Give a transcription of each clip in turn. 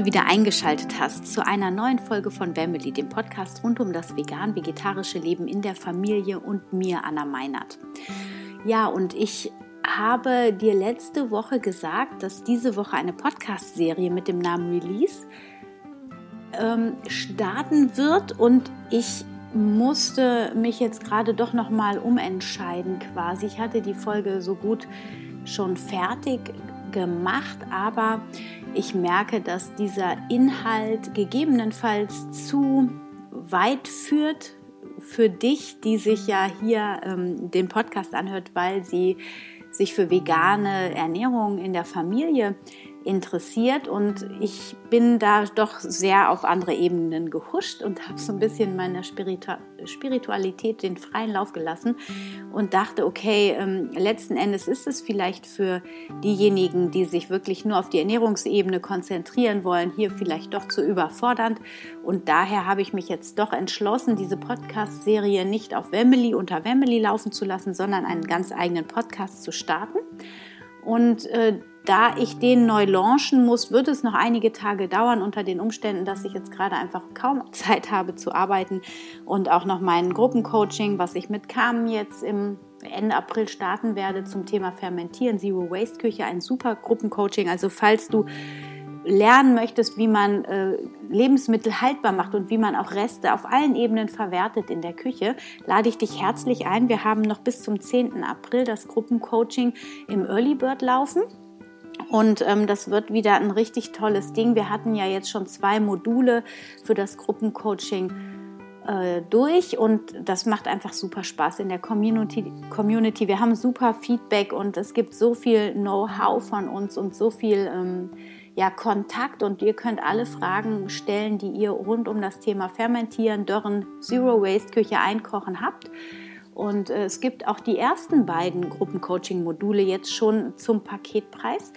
du wieder eingeschaltet hast zu einer neuen Folge von Family, dem Podcast rund um das vegan-vegetarische Leben in der Familie und mir, Anna Meinert. Ja, und ich habe dir letzte Woche gesagt, dass diese Woche eine Podcast-Serie mit dem Namen Release ähm, starten wird und ich musste mich jetzt gerade doch noch mal umentscheiden quasi. Ich hatte die Folge so gut schon fertig gemacht, aber ich merke, dass dieser Inhalt gegebenenfalls zu weit führt für dich, die sich ja hier ähm, den Podcast anhört, weil sie sich für vegane Ernährung in der Familie interessiert und ich bin da doch sehr auf andere Ebenen gehuscht und habe so ein bisschen meiner Spiritu Spiritualität den freien Lauf gelassen und dachte, okay, ähm, letzten Endes ist es vielleicht für diejenigen, die sich wirklich nur auf die Ernährungsebene konzentrieren wollen, hier vielleicht doch zu überfordernd und daher habe ich mich jetzt doch entschlossen, diese Podcast-Serie nicht auf Wemily unter Wemily laufen zu lassen, sondern einen ganz eigenen Podcast zu starten. Und äh, da ich den neu launchen muss, wird es noch einige Tage dauern unter den Umständen, dass ich jetzt gerade einfach kaum Zeit habe zu arbeiten und auch noch mein Gruppencoaching, was ich mit Carmen jetzt im Ende April starten werde zum Thema Fermentieren, Zero Waste Küche, ein super Gruppencoaching. Also falls du lernen möchtest, wie man äh, Lebensmittel haltbar macht und wie man auch Reste auf allen Ebenen verwertet in der Küche, lade ich dich herzlich ein. Wir haben noch bis zum 10. April das Gruppencoaching im Early Bird laufen. Und ähm, das wird wieder ein richtig tolles Ding. Wir hatten ja jetzt schon zwei Module für das Gruppencoaching äh, durch und das macht einfach super Spaß in der Community, Community. Wir haben super Feedback und es gibt so viel Know-how von uns und so viel ähm, ja, Kontakt und ihr könnt alle Fragen stellen, die ihr rund um das Thema Fermentieren, Dörren, Zero Waste Küche einkochen habt. Und äh, es gibt auch die ersten beiden Gruppencoaching-Module jetzt schon zum Paketpreis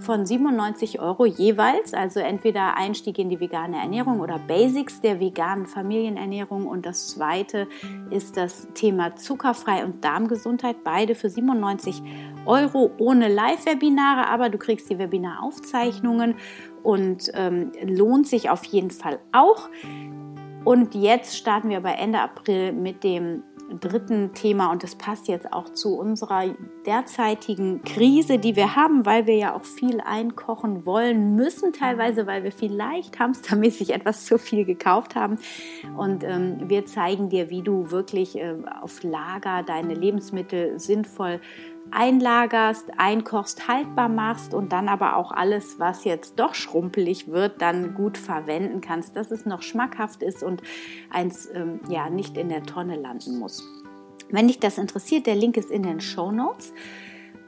von 97 Euro jeweils. Also entweder Einstieg in die vegane Ernährung oder Basics der veganen Familienernährung. Und das zweite ist das Thema zuckerfrei und Darmgesundheit. Beide für 97 Euro ohne Live-Webinare, aber du kriegst die Webinaraufzeichnungen und ähm, lohnt sich auf jeden Fall auch. Und jetzt starten wir bei Ende April mit dem dritten Thema und das passt jetzt auch zu unserer derzeitigen Krise, die wir haben, weil wir ja auch viel einkochen wollen müssen, teilweise, weil wir vielleicht hamstermäßig etwas zu viel gekauft haben. Und ähm, wir zeigen dir, wie du wirklich äh, auf Lager deine Lebensmittel sinnvoll einlagerst, einkochst, haltbar machst und dann aber auch alles, was jetzt doch schrumpelig wird, dann gut verwenden kannst, dass es noch schmackhaft ist und eins ähm, ja nicht in der Tonne landen muss. Wenn dich das interessiert, der Link ist in den Show Notes.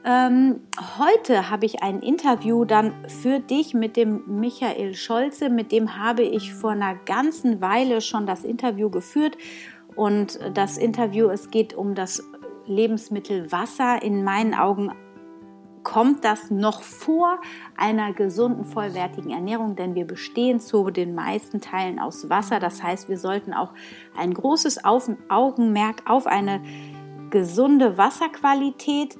Ähm, heute habe ich ein Interview dann für dich mit dem Michael Scholze. Mit dem habe ich vor einer ganzen Weile schon das Interview geführt. Und das Interview, es geht um das Lebensmittel Wasser. In meinen Augen kommt das noch vor einer gesunden, vollwertigen Ernährung, denn wir bestehen zu den meisten Teilen aus Wasser. Das heißt, wir sollten auch ein großes Augenmerk auf eine gesunde Wasserqualität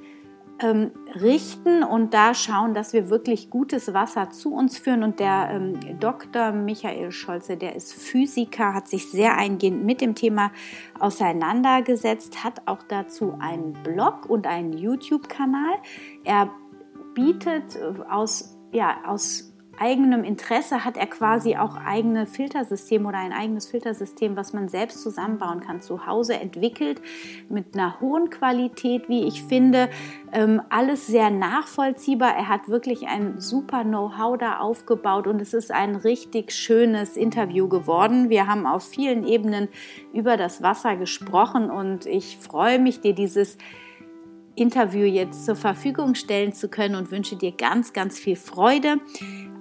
ähm, richten und da schauen, dass wir wirklich gutes Wasser zu uns führen. Und der ähm, Dr. Michael Scholze, der ist Physiker, hat sich sehr eingehend mit dem Thema auseinandergesetzt, hat auch dazu einen Blog und einen YouTube-Kanal. Er bietet äh, aus, ja, aus eigenem Interesse hat er quasi auch eigene Filtersysteme oder ein eigenes Filtersystem, was man selbst zusammenbauen kann, zu Hause entwickelt, mit einer hohen Qualität, wie ich finde. Ähm, alles sehr nachvollziehbar. Er hat wirklich ein super Know-how da aufgebaut und es ist ein richtig schönes Interview geworden. Wir haben auf vielen Ebenen über das Wasser gesprochen und ich freue mich, dir dieses Interview jetzt zur Verfügung stellen zu können und wünsche dir ganz, ganz viel Freude.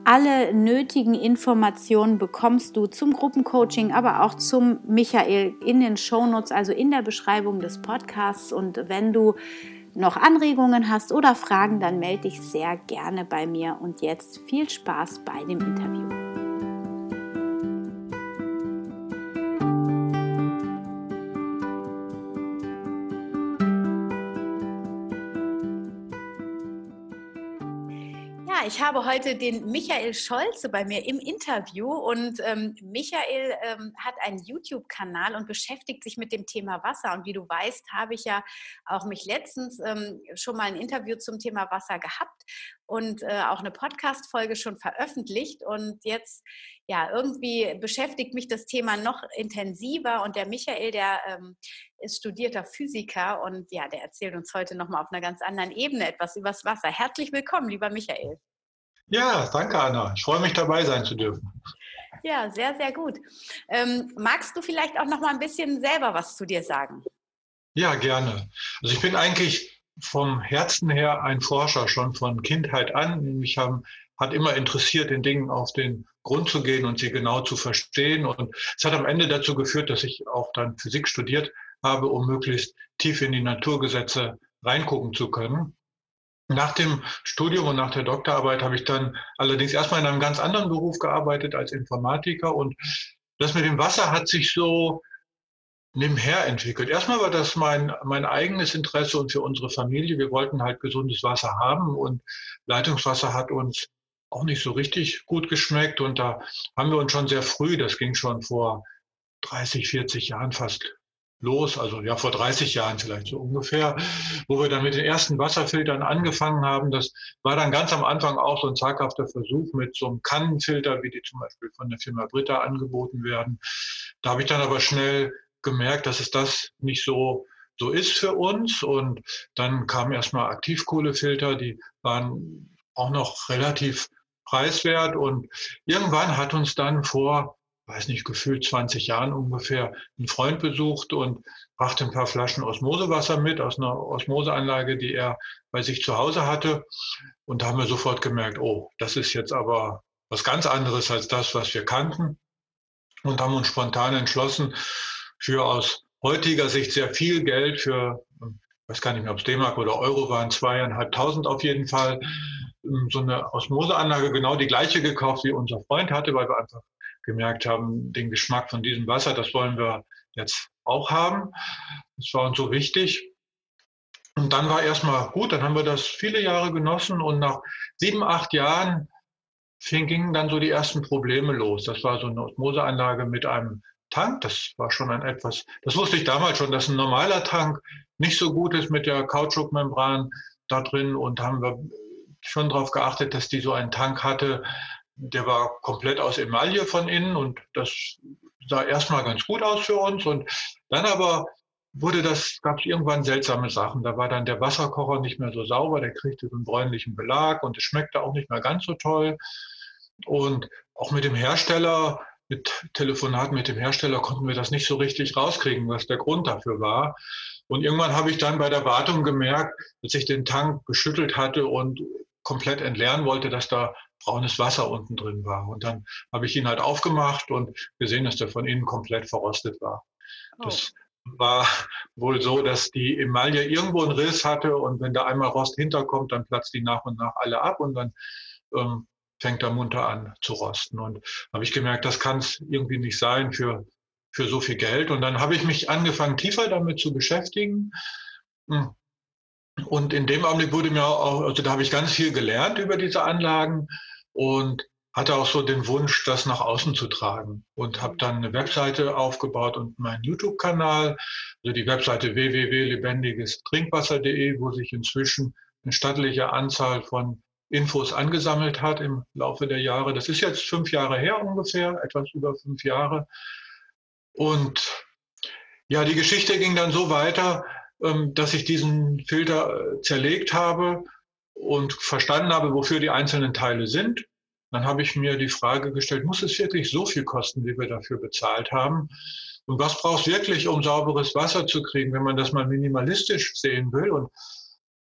Alle nötigen Informationen bekommst du zum Gruppencoaching, aber auch zum Michael in den Shownotes, also in der Beschreibung des Podcasts. Und wenn du noch Anregungen hast oder Fragen, dann melde dich sehr gerne bei mir. Und jetzt viel Spaß bei dem Interview. Ich habe heute den Michael Scholze bei mir im Interview und ähm, Michael ähm, hat einen YouTube-Kanal und beschäftigt sich mit dem Thema Wasser. Und wie du weißt, habe ich ja auch mich letztens ähm, schon mal ein Interview zum Thema Wasser gehabt und äh, auch eine Podcast-Folge schon veröffentlicht. Und jetzt, ja, irgendwie beschäftigt mich das Thema noch intensiver. Und der Michael, der ähm, ist studierter Physiker und ja, der erzählt uns heute nochmal auf einer ganz anderen Ebene etwas übers Wasser. Herzlich willkommen, lieber Michael. Ja, danke, Anna. Ich freue mich, dabei sein zu dürfen. Ja, sehr, sehr gut. Ähm, magst du vielleicht auch noch mal ein bisschen selber was zu dir sagen? Ja, gerne. Also ich bin eigentlich vom Herzen her ein Forscher schon von Kindheit an. Mich haben, hat immer interessiert, den Dingen auf den Grund zu gehen und sie genau zu verstehen. Und es hat am Ende dazu geführt, dass ich auch dann Physik studiert habe, um möglichst tief in die Naturgesetze reingucken zu können. Nach dem Studium und nach der Doktorarbeit habe ich dann allerdings erstmal in einem ganz anderen Beruf gearbeitet als Informatiker und das mit dem Wasser hat sich so nebenher entwickelt. Erstmal war das mein, mein eigenes Interesse und für unsere Familie. Wir wollten halt gesundes Wasser haben und Leitungswasser hat uns auch nicht so richtig gut geschmeckt und da haben wir uns schon sehr früh, das ging schon vor 30, 40 Jahren fast los, also ja vor 30 Jahren vielleicht so ungefähr, wo wir dann mit den ersten Wasserfiltern angefangen haben. Das war dann ganz am Anfang auch so ein zaghafter Versuch mit so einem Kannenfilter, wie die zum Beispiel von der Firma Britta angeboten werden. Da habe ich dann aber schnell gemerkt, dass es das nicht so so ist für uns. Und dann kamen erstmal Aktivkohlefilter, die waren auch noch relativ preiswert. Und irgendwann hat uns dann vor weiß nicht, gefühlt 20 Jahren ungefähr einen Freund besucht und brachte ein paar Flaschen Osmosewasser mit aus einer Osmoseanlage, die er bei sich zu Hause hatte. Und da haben wir sofort gemerkt, oh, das ist jetzt aber was ganz anderes als das, was wir kannten. Und haben uns spontan entschlossen, für aus heutiger Sicht sehr viel Geld für, ich weiß gar nicht mehr, ob es D-Mark oder Euro waren, zweieinhalbtausend auf jeden Fall, so eine Osmoseanlage genau die gleiche gekauft, wie unser Freund hatte, weil wir einfach gemerkt haben, den Geschmack von diesem Wasser, das wollen wir jetzt auch haben. Das war uns so wichtig. Und dann war erstmal gut, dann haben wir das viele Jahre genossen und nach sieben, acht Jahren fing, gingen dann so die ersten Probleme los. Das war so eine Osmoseanlage mit einem Tank. Das war schon ein etwas, das wusste ich damals schon, dass ein normaler Tank nicht so gut ist mit der Kautschukmembran da drin und haben wir schon darauf geachtet, dass die so einen Tank hatte, der war komplett aus Emaille von innen und das sah erstmal ganz gut aus für uns. Und dann aber wurde das, gab es irgendwann seltsame Sachen. Da war dann der Wasserkocher nicht mehr so sauber, der kriegte so einen bräunlichen Belag und es schmeckte auch nicht mehr ganz so toll. Und auch mit dem Hersteller, mit Telefonaten mit dem Hersteller konnten wir das nicht so richtig rauskriegen, was der Grund dafür war. Und irgendwann habe ich dann bei der Wartung gemerkt, dass ich den Tank geschüttelt hatte und komplett entleeren wollte, dass da braunes Wasser unten drin war. Und dann habe ich ihn halt aufgemacht und gesehen, dass der von innen komplett verrostet war. Oh. Das war wohl so, dass die Emaille irgendwo einen Riss hatte und wenn da einmal Rost hinterkommt, dann platzt die nach und nach alle ab und dann ähm, fängt er munter an zu rosten. Und habe ich gemerkt, das kann es irgendwie nicht sein für, für so viel Geld. Und dann habe ich mich angefangen, tiefer damit zu beschäftigen. Hm. Und in dem Augenblick wurde mir auch, also da habe ich ganz viel gelernt über diese Anlagen und hatte auch so den Wunsch, das nach außen zu tragen und habe dann eine Webseite aufgebaut und meinen YouTube-Kanal, also die Webseite www.lebendigestrinkwasser.de, wo sich inzwischen eine stattliche Anzahl von Infos angesammelt hat im Laufe der Jahre. Das ist jetzt fünf Jahre her ungefähr, etwas über fünf Jahre. Und ja, die Geschichte ging dann so weiter, dass ich diesen Filter äh, zerlegt habe und verstanden habe, wofür die einzelnen Teile sind. Dann habe ich mir die Frage gestellt, muss es wirklich so viel kosten, wie wir dafür bezahlt haben? Und was braucht es wirklich, um sauberes Wasser zu kriegen, wenn man das mal minimalistisch sehen will? Und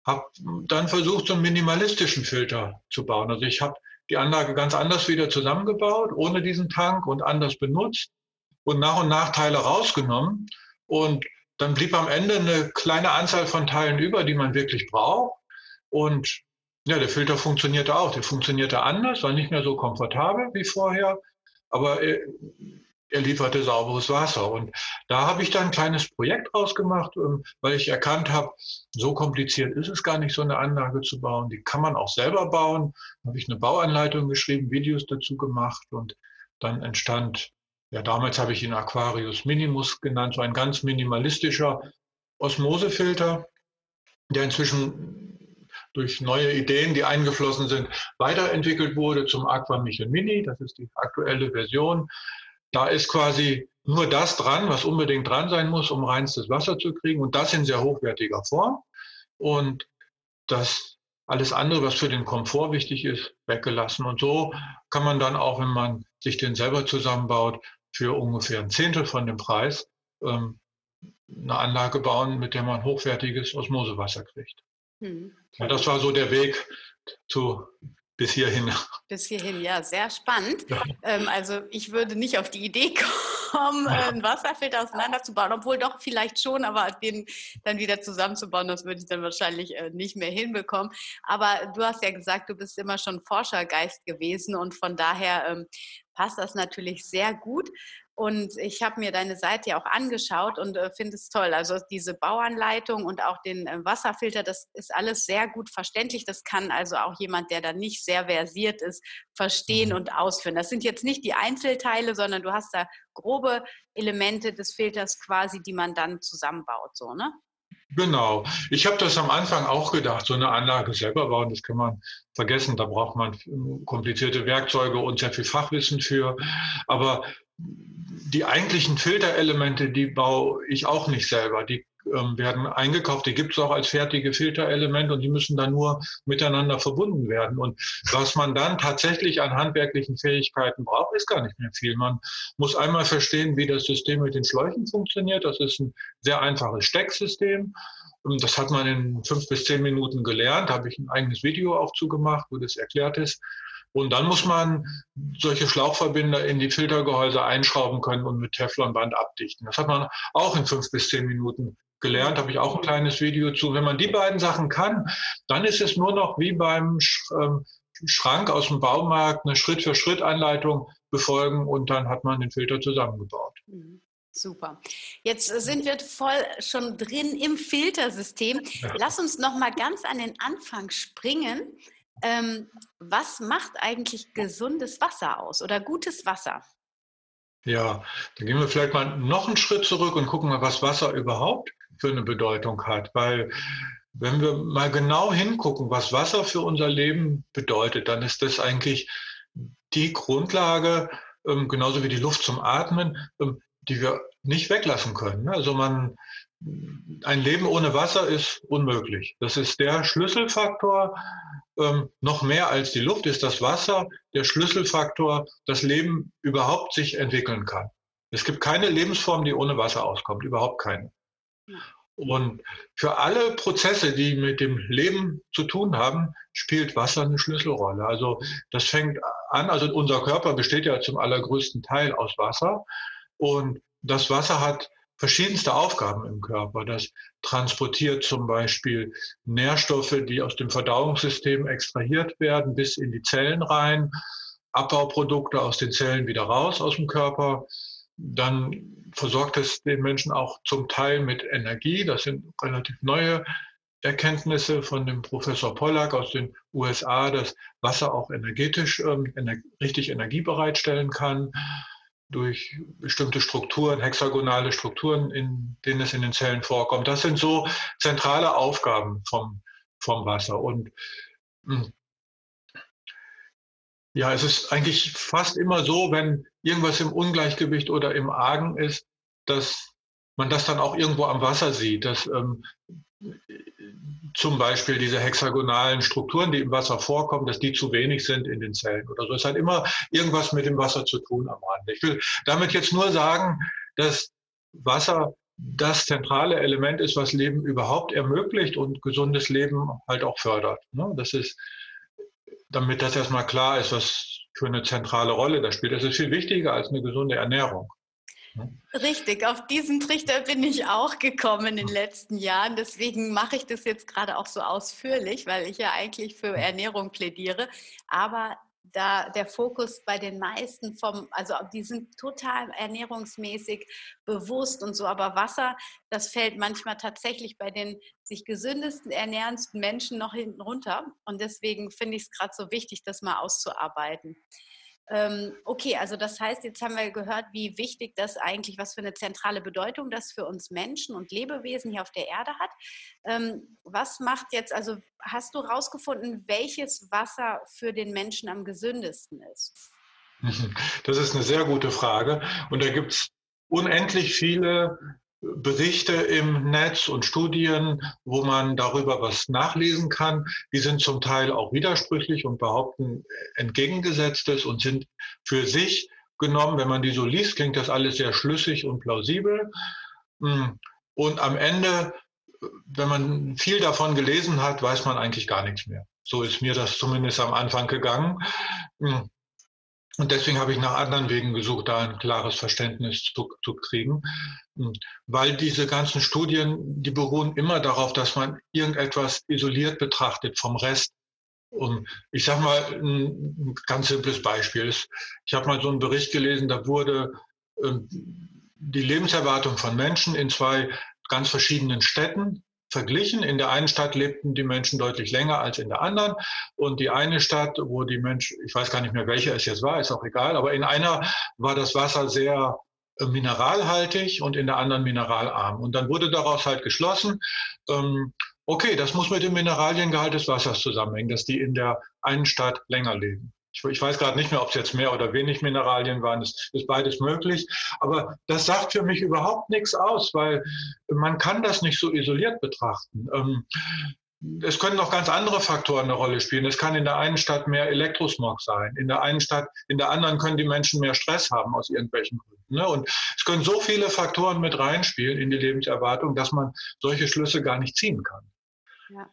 habe dann versucht, so einen minimalistischen Filter zu bauen. Also ich habe die Anlage ganz anders wieder zusammengebaut, ohne diesen Tank und anders benutzt und nach und nach Teile rausgenommen. Und dann blieb am Ende eine kleine Anzahl von Teilen über, die man wirklich braucht. Und ja, der Filter funktionierte auch. Der funktionierte anders, war nicht mehr so komfortabel wie vorher. Aber äh, er lieferte sauberes Wasser. Und da habe ich dann ein kleines Projekt rausgemacht, ähm, weil ich erkannt habe, so kompliziert ist es gar nicht, so eine Anlage zu bauen. Die kann man auch selber bauen. Da habe ich eine Bauanleitung geschrieben, Videos dazu gemacht und dann entstand, ja, damals habe ich ihn Aquarius Minimus genannt, so ein ganz minimalistischer Osmosefilter, der inzwischen durch neue Ideen, die eingeflossen sind, weiterentwickelt wurde zum Aqua Michel Mini. Das ist die aktuelle Version. Da ist quasi nur das dran, was unbedingt dran sein muss, um reinstes Wasser zu kriegen und das in sehr hochwertiger Form. Und das alles andere, was für den Komfort wichtig ist, weggelassen. Und so kann man dann auch, wenn man sich den selber zusammenbaut, für ungefähr ein Zehntel von dem Preis ähm, eine Anlage bauen, mit der man hochwertiges Osmosewasser kriegt. Hm. Ja, das war so der Weg zu bis hierhin. Bis hierhin, ja, sehr spannend. Ja. Ähm, also ich würde nicht auf die Idee kommen, ja. einen Wasserfilter auseinanderzubauen, obwohl doch vielleicht schon, aber den dann wieder zusammenzubauen, das würde ich dann wahrscheinlich äh, nicht mehr hinbekommen. Aber du hast ja gesagt, du bist immer schon Forschergeist gewesen und von daher ähm, passt das natürlich sehr gut. Und ich habe mir deine Seite ja auch angeschaut und äh, finde es toll. Also diese Bauanleitung und auch den äh, Wasserfilter, das ist alles sehr gut verständlich. Das kann also auch jemand, der da nicht sehr versiert ist, verstehen mhm. und ausführen. Das sind jetzt nicht die Einzelteile, sondern du hast da grobe Elemente des Filters quasi, die man dann zusammenbaut, so, ne? Genau. Ich habe das am Anfang auch gedacht, so eine Anlage selber bauen, das kann man vergessen. Da braucht man komplizierte Werkzeuge und sehr viel Fachwissen für. Aber die eigentlichen Filterelemente, die baue ich auch nicht selber. Die werden eingekauft, die gibt es auch als fertige Filterelemente und die müssen dann nur miteinander verbunden werden. Und was man dann tatsächlich an handwerklichen Fähigkeiten braucht, ist gar nicht mehr viel. Man muss einmal verstehen, wie das System mit den Schläuchen funktioniert. Das ist ein sehr einfaches Stecksystem. Das hat man in fünf bis zehn Minuten gelernt. Da habe ich ein eigenes Video auch zugemacht, wo das erklärt ist. Und dann muss man solche Schlauchverbinder in die Filtergehäuse einschrauben können und mit Teflonband abdichten. Das hat man auch in fünf bis zehn Minuten gelernt, habe ich auch ein kleines Video zu. Wenn man die beiden Sachen kann, dann ist es nur noch wie beim ähm, Schrank aus dem Baumarkt eine Schritt-für-Schritt-Anleitung befolgen und dann hat man den Filter zusammengebaut. Mhm. Super. Jetzt sind wir voll schon drin im Filtersystem. Ja. Lass uns noch mal ganz an den Anfang springen. Ähm, was macht eigentlich gesundes Wasser aus oder gutes Wasser? Ja, dann gehen wir vielleicht mal noch einen Schritt zurück und gucken mal, was Wasser überhaupt für eine Bedeutung hat. Weil wenn wir mal genau hingucken, was Wasser für unser Leben bedeutet, dann ist das eigentlich die Grundlage, ähm, genauso wie die Luft zum Atmen, ähm, die wir nicht weglassen können. Also man, ein Leben ohne Wasser ist unmöglich. Das ist der Schlüsselfaktor. Ähm, noch mehr als die Luft ist das Wasser der Schlüsselfaktor, das Leben überhaupt sich entwickeln kann. Es gibt keine Lebensform, die ohne Wasser auskommt, überhaupt keine. Und für alle Prozesse, die mit dem Leben zu tun haben, spielt Wasser eine Schlüsselrolle. Also das fängt an, also unser Körper besteht ja zum allergrößten Teil aus Wasser. Und das Wasser hat verschiedenste Aufgaben im Körper. Das transportiert zum Beispiel Nährstoffe, die aus dem Verdauungssystem extrahiert werden, bis in die Zellen rein, Abbauprodukte aus den Zellen wieder raus aus dem Körper. Dann versorgt es den Menschen auch zum Teil mit Energie. Das sind relativ neue Erkenntnisse von dem Professor Pollack aus den USA, dass Wasser auch energetisch ähm, ener richtig Energie bereitstellen kann durch bestimmte Strukturen, hexagonale Strukturen, in denen es in den Zellen vorkommt. Das sind so zentrale Aufgaben vom, vom Wasser. Und hm, ja, es ist eigentlich fast immer so, wenn irgendwas im Ungleichgewicht oder im Argen ist, dass man das dann auch irgendwo am Wasser sieht, dass ähm, zum Beispiel diese hexagonalen Strukturen, die im Wasser vorkommen, dass die zu wenig sind in den Zellen oder so. Es hat immer irgendwas mit dem Wasser zu tun am Rande. Ich will damit jetzt nur sagen, dass Wasser das zentrale Element ist, was Leben überhaupt ermöglicht und gesundes Leben halt auch fördert. Ne? Das ist, damit das erstmal klar ist, was für eine zentrale Rolle das spielt. Das ist viel wichtiger als eine gesunde Ernährung. Richtig, auf diesen Trichter bin ich auch gekommen in den letzten Jahren. Deswegen mache ich das jetzt gerade auch so ausführlich, weil ich ja eigentlich für Ernährung plädiere. Aber da der Fokus bei den meisten vom, also die sind total ernährungsmäßig bewusst und so, aber Wasser, das fällt manchmal tatsächlich bei den sich gesündesten, ernährendsten Menschen noch hinten runter. Und deswegen finde ich es gerade so wichtig, das mal auszuarbeiten. Ähm, okay, also das heißt, jetzt haben wir gehört, wie wichtig das eigentlich, was für eine zentrale Bedeutung das für uns Menschen und Lebewesen hier auf der Erde hat. Ähm, was macht jetzt, also hast du herausgefunden, welches Wasser für den Menschen am gesündesten ist? Das ist eine sehr gute Frage. Und da gibt es unendlich viele Berichte im Netz und Studien, wo man darüber was nachlesen kann. Die sind zum Teil auch widersprüchlich und behaupten entgegengesetztes und sind für sich genommen, wenn man die so liest, klingt das alles sehr schlüssig und plausibel. Hm. Und am Ende, wenn man viel davon gelesen hat, weiß man eigentlich gar nichts mehr. So ist mir das zumindest am Anfang gegangen. Und deswegen habe ich nach anderen Wegen gesucht, da ein klares Verständnis zu, zu kriegen. Weil diese ganzen Studien, die beruhen immer darauf, dass man irgendetwas isoliert betrachtet vom Rest. Und ich sage mal ein ganz simples Beispiel. Ich habe mal so einen Bericht gelesen, da wurde ähm, die Lebenserwartung von Menschen in zwei ganz verschiedenen Städten verglichen. In der einen Stadt lebten die Menschen deutlich länger als in der anderen. Und die eine Stadt, wo die Menschen, ich weiß gar nicht mehr, welche es jetzt war, ist auch egal, aber in einer war das Wasser sehr äh, mineralhaltig und in der anderen mineralarm. Und dann wurde daraus halt geschlossen, ähm, okay, das muss mit dem Mineraliengehalt des Wassers zusammenhängen, dass die in der einen Stadt länger leben. Ich, ich weiß gerade nicht mehr, ob es jetzt mehr oder wenig Mineralien waren. Es ist beides möglich. Aber das sagt für mich überhaupt nichts aus, weil man kann das nicht so isoliert betrachten. Ähm, es können noch ganz andere Faktoren eine Rolle spielen. Es kann in der einen Stadt mehr Elektrosmog sein, in der einen Stadt, in der anderen können die Menschen mehr Stress haben aus irgendwelchen Gründen. Ne? Und es können so viele Faktoren mit reinspielen in die Lebenserwartung, dass man solche Schlüsse gar nicht ziehen kann. Ja.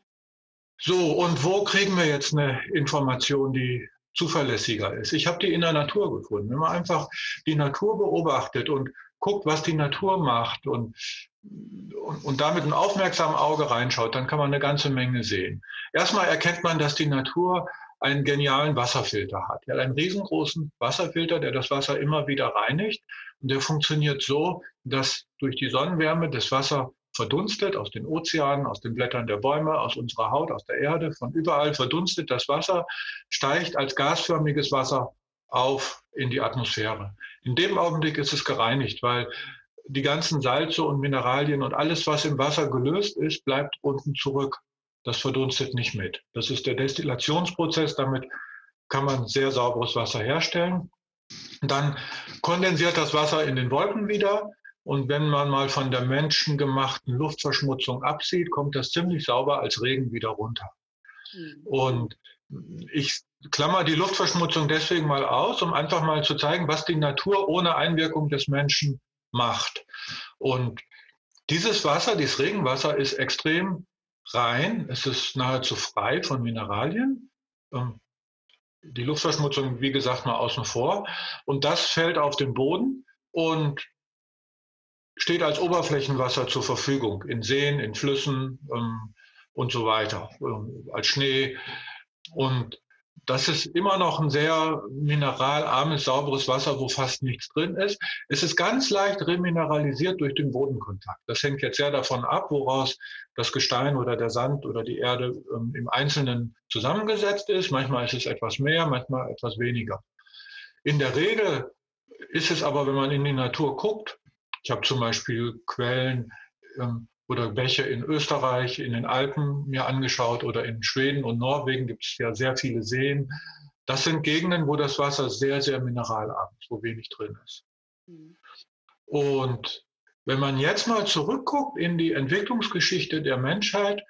So, und wo kriegen wir jetzt eine Information, die zuverlässiger ist. Ich habe die in der Natur gefunden. Wenn man einfach die Natur beobachtet und guckt, was die Natur macht und, und, und damit ein aufmerksames Auge reinschaut, dann kann man eine ganze Menge sehen. Erstmal erkennt man, dass die Natur einen genialen Wasserfilter hat. Er hat einen riesengroßen Wasserfilter, der das Wasser immer wieder reinigt. Und der funktioniert so, dass durch die Sonnenwärme das Wasser verdunstet aus den Ozeanen, aus den Blättern der Bäume, aus unserer Haut, aus der Erde, von überall verdunstet das Wasser, steigt als gasförmiges Wasser auf in die Atmosphäre. In dem Augenblick ist es gereinigt, weil die ganzen Salze und Mineralien und alles, was im Wasser gelöst ist, bleibt unten zurück. Das verdunstet nicht mit. Das ist der Destillationsprozess. Damit kann man sehr sauberes Wasser herstellen. Dann kondensiert das Wasser in den Wolken wieder. Und wenn man mal von der menschengemachten Luftverschmutzung absieht, kommt das ziemlich sauber als Regen wieder runter. Mhm. Und ich klammer die Luftverschmutzung deswegen mal aus, um einfach mal zu zeigen, was die Natur ohne Einwirkung des Menschen macht. Und dieses Wasser, dieses Regenwasser ist extrem rein. Es ist nahezu frei von Mineralien. Ähm, die Luftverschmutzung, wie gesagt, mal außen vor. Und das fällt auf den Boden und steht als Oberflächenwasser zur Verfügung in Seen, in Flüssen ähm, und so weiter, ähm, als Schnee. Und das ist immer noch ein sehr mineralarmes, sauberes Wasser, wo fast nichts drin ist. Es ist ganz leicht remineralisiert durch den Bodenkontakt. Das hängt jetzt sehr davon ab, woraus das Gestein oder der Sand oder die Erde ähm, im Einzelnen zusammengesetzt ist. Manchmal ist es etwas mehr, manchmal etwas weniger. In der Regel ist es aber, wenn man in die Natur guckt, ich habe zum Beispiel Quellen ähm, oder Bäche in Österreich, in den Alpen mir angeschaut oder in Schweden und Norwegen gibt es ja sehr viele Seen. Das sind Gegenden, wo das Wasser sehr, sehr mineralarm ist, wo wenig drin ist. Mhm. Und wenn man jetzt mal zurückguckt in die Entwicklungsgeschichte der Menschheit,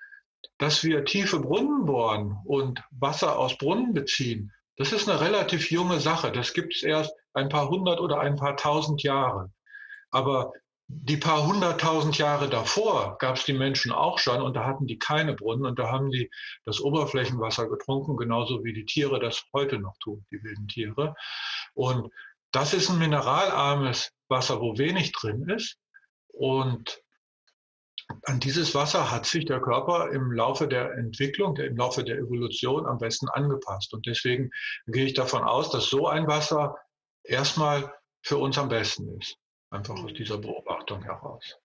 dass wir tiefe Brunnen bohren und Wasser aus Brunnen beziehen, das ist eine relativ junge Sache. Das gibt es erst ein paar hundert oder ein paar tausend Jahre. Aber die paar hunderttausend Jahre davor gab es die Menschen auch schon und da hatten die keine Brunnen und da haben die das Oberflächenwasser getrunken, genauso wie die Tiere das heute noch tun, die wilden Tiere. Und das ist ein mineralarmes Wasser, wo wenig drin ist. Und an dieses Wasser hat sich der Körper im Laufe der Entwicklung, im Laufe der Evolution am besten angepasst. Und deswegen gehe ich davon aus, dass so ein Wasser erstmal für uns am besten ist. Einfach aus dieser Beobachtung heraus.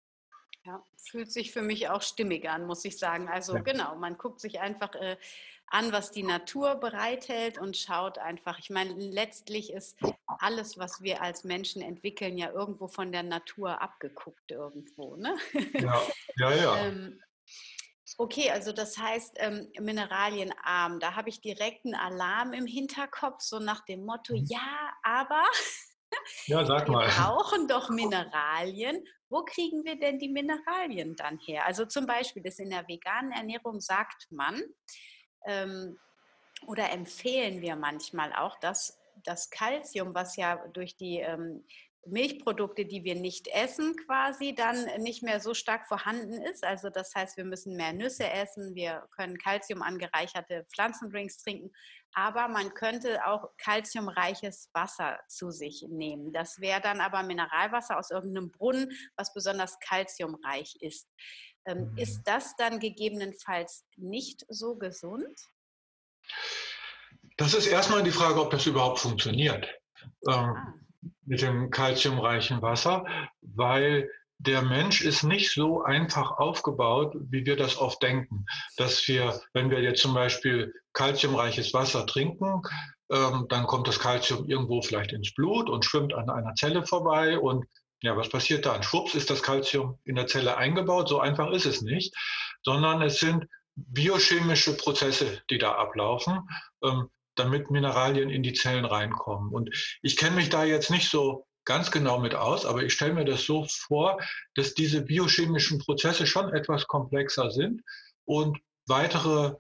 Ja, fühlt sich für mich auch stimmig an, muss ich sagen. Also ja. genau, man guckt sich einfach äh, an, was die Natur bereithält und schaut einfach. Ich meine, letztlich ist alles, was wir als Menschen entwickeln, ja irgendwo von der Natur abgeguckt irgendwo. Ne? Ja, ja, ja. ähm, Okay, also das heißt ähm, mineralienarm. Da habe ich direkt einen Alarm im Hinterkopf, so nach dem Motto, mhm. ja, aber ja, sag mal. wir brauchen doch Mineralien. Wo kriegen wir denn die Mineralien dann her? Also zum Beispiel, das in der veganen Ernährung sagt man ähm, oder empfehlen wir manchmal auch, dass das Kalzium, was ja durch die ähm, Milchprodukte, die wir nicht essen, quasi dann nicht mehr so stark vorhanden ist. Also das heißt, wir müssen mehr Nüsse essen, wir können Kalzium angereicherte Pflanzendrinks trinken, aber man könnte auch kalziumreiches Wasser zu sich nehmen. Das wäre dann aber Mineralwasser aus irgendeinem Brunnen, was besonders kalziumreich ist. Ähm, mhm. Ist das dann gegebenenfalls nicht so gesund? Das ist erstmal die Frage, ob das überhaupt funktioniert. Ähm, ah mit dem kalziumreichen Wasser, weil der Mensch ist nicht so einfach aufgebaut, wie wir das oft denken, dass wir, wenn wir jetzt zum Beispiel kalziumreiches Wasser trinken, ähm, dann kommt das Kalzium irgendwo vielleicht ins Blut und schwimmt an einer Zelle vorbei und ja, was passiert dann? Schwupps ist das Kalzium in der Zelle eingebaut. So einfach ist es nicht, sondern es sind biochemische Prozesse, die da ablaufen. Ähm, damit Mineralien in die Zellen reinkommen. Und ich kenne mich da jetzt nicht so ganz genau mit aus, aber ich stelle mir das so vor, dass diese biochemischen Prozesse schon etwas komplexer sind und weitere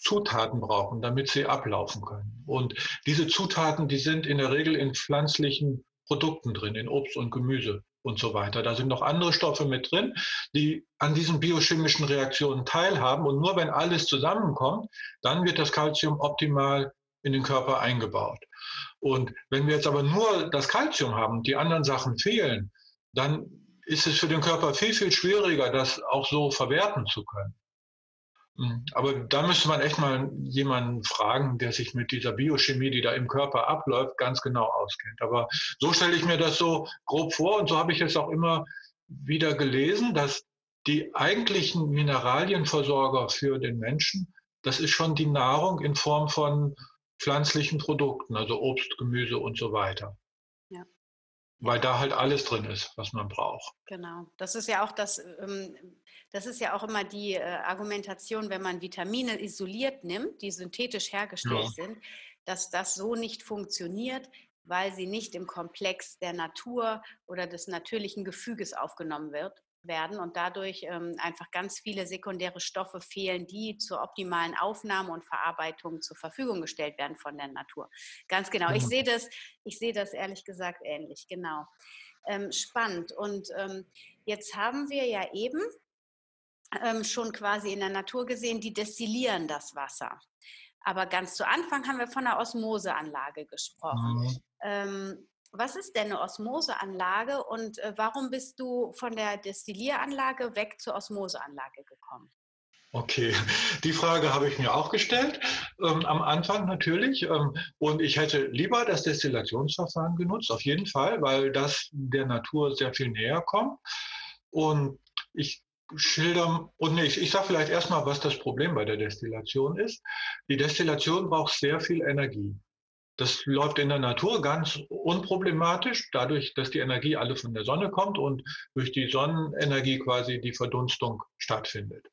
Zutaten brauchen, damit sie ablaufen können. Und diese Zutaten, die sind in der Regel in pflanzlichen Produkten drin, in Obst und Gemüse und so weiter. Da sind noch andere Stoffe mit drin, die an diesen biochemischen Reaktionen teilhaben. Und nur wenn alles zusammenkommt, dann wird das Kalzium optimal in den Körper eingebaut. Und wenn wir jetzt aber nur das Kalzium haben, die anderen Sachen fehlen, dann ist es für den Körper viel, viel schwieriger, das auch so verwerten zu können. Hm, aber da müsste man echt mal jemanden fragen, der sich mit dieser Biochemie, die da im Körper abläuft, ganz genau auskennt. Aber so stelle ich mir das so grob vor und so habe ich es auch immer wieder gelesen, dass die eigentlichen Mineralienversorger für den Menschen, das ist schon die Nahrung in Form von pflanzlichen Produkten, also Obst, Gemüse und so weiter. Weil da halt alles drin ist, was man braucht. Genau. Das ist ja auch das, ähm, das ist ja auch immer die äh, Argumentation, wenn man Vitamine isoliert nimmt, die synthetisch hergestellt ja. sind, dass das so nicht funktioniert, weil sie nicht im Komplex der Natur oder des natürlichen Gefüges aufgenommen wird, werden und dadurch ähm, einfach ganz viele sekundäre Stoffe fehlen, die zur optimalen Aufnahme und Verarbeitung zur Verfügung gestellt werden von der Natur. Ganz genau. Ich sehe das, ich sehe das ehrlich gesagt ähnlich, genau. Ähm, spannend. Und ähm, jetzt haben wir ja eben ähm, schon quasi in der Natur gesehen, die destillieren das Wasser. Aber ganz zu Anfang haben wir von einer Osmoseanlage gesprochen. Mhm. Was ist denn eine Osmoseanlage und äh, warum bist du von der Destillieranlage weg zur Osmoseanlage gekommen? Okay, die Frage habe ich mir auch gestellt, ähm, am Anfang natürlich. Ähm, und ich hätte lieber das Destillationsverfahren genutzt, auf jeden Fall, weil das der Natur sehr viel näher kommt. Und ich schildern und nee, ich, ich sage vielleicht erstmal, was das Problem bei der Destillation ist. Die Destillation braucht sehr viel Energie. Das läuft in der Natur ganz unproblematisch, dadurch, dass die Energie alle von der Sonne kommt und durch die Sonnenenergie quasi die Verdunstung stattfindet.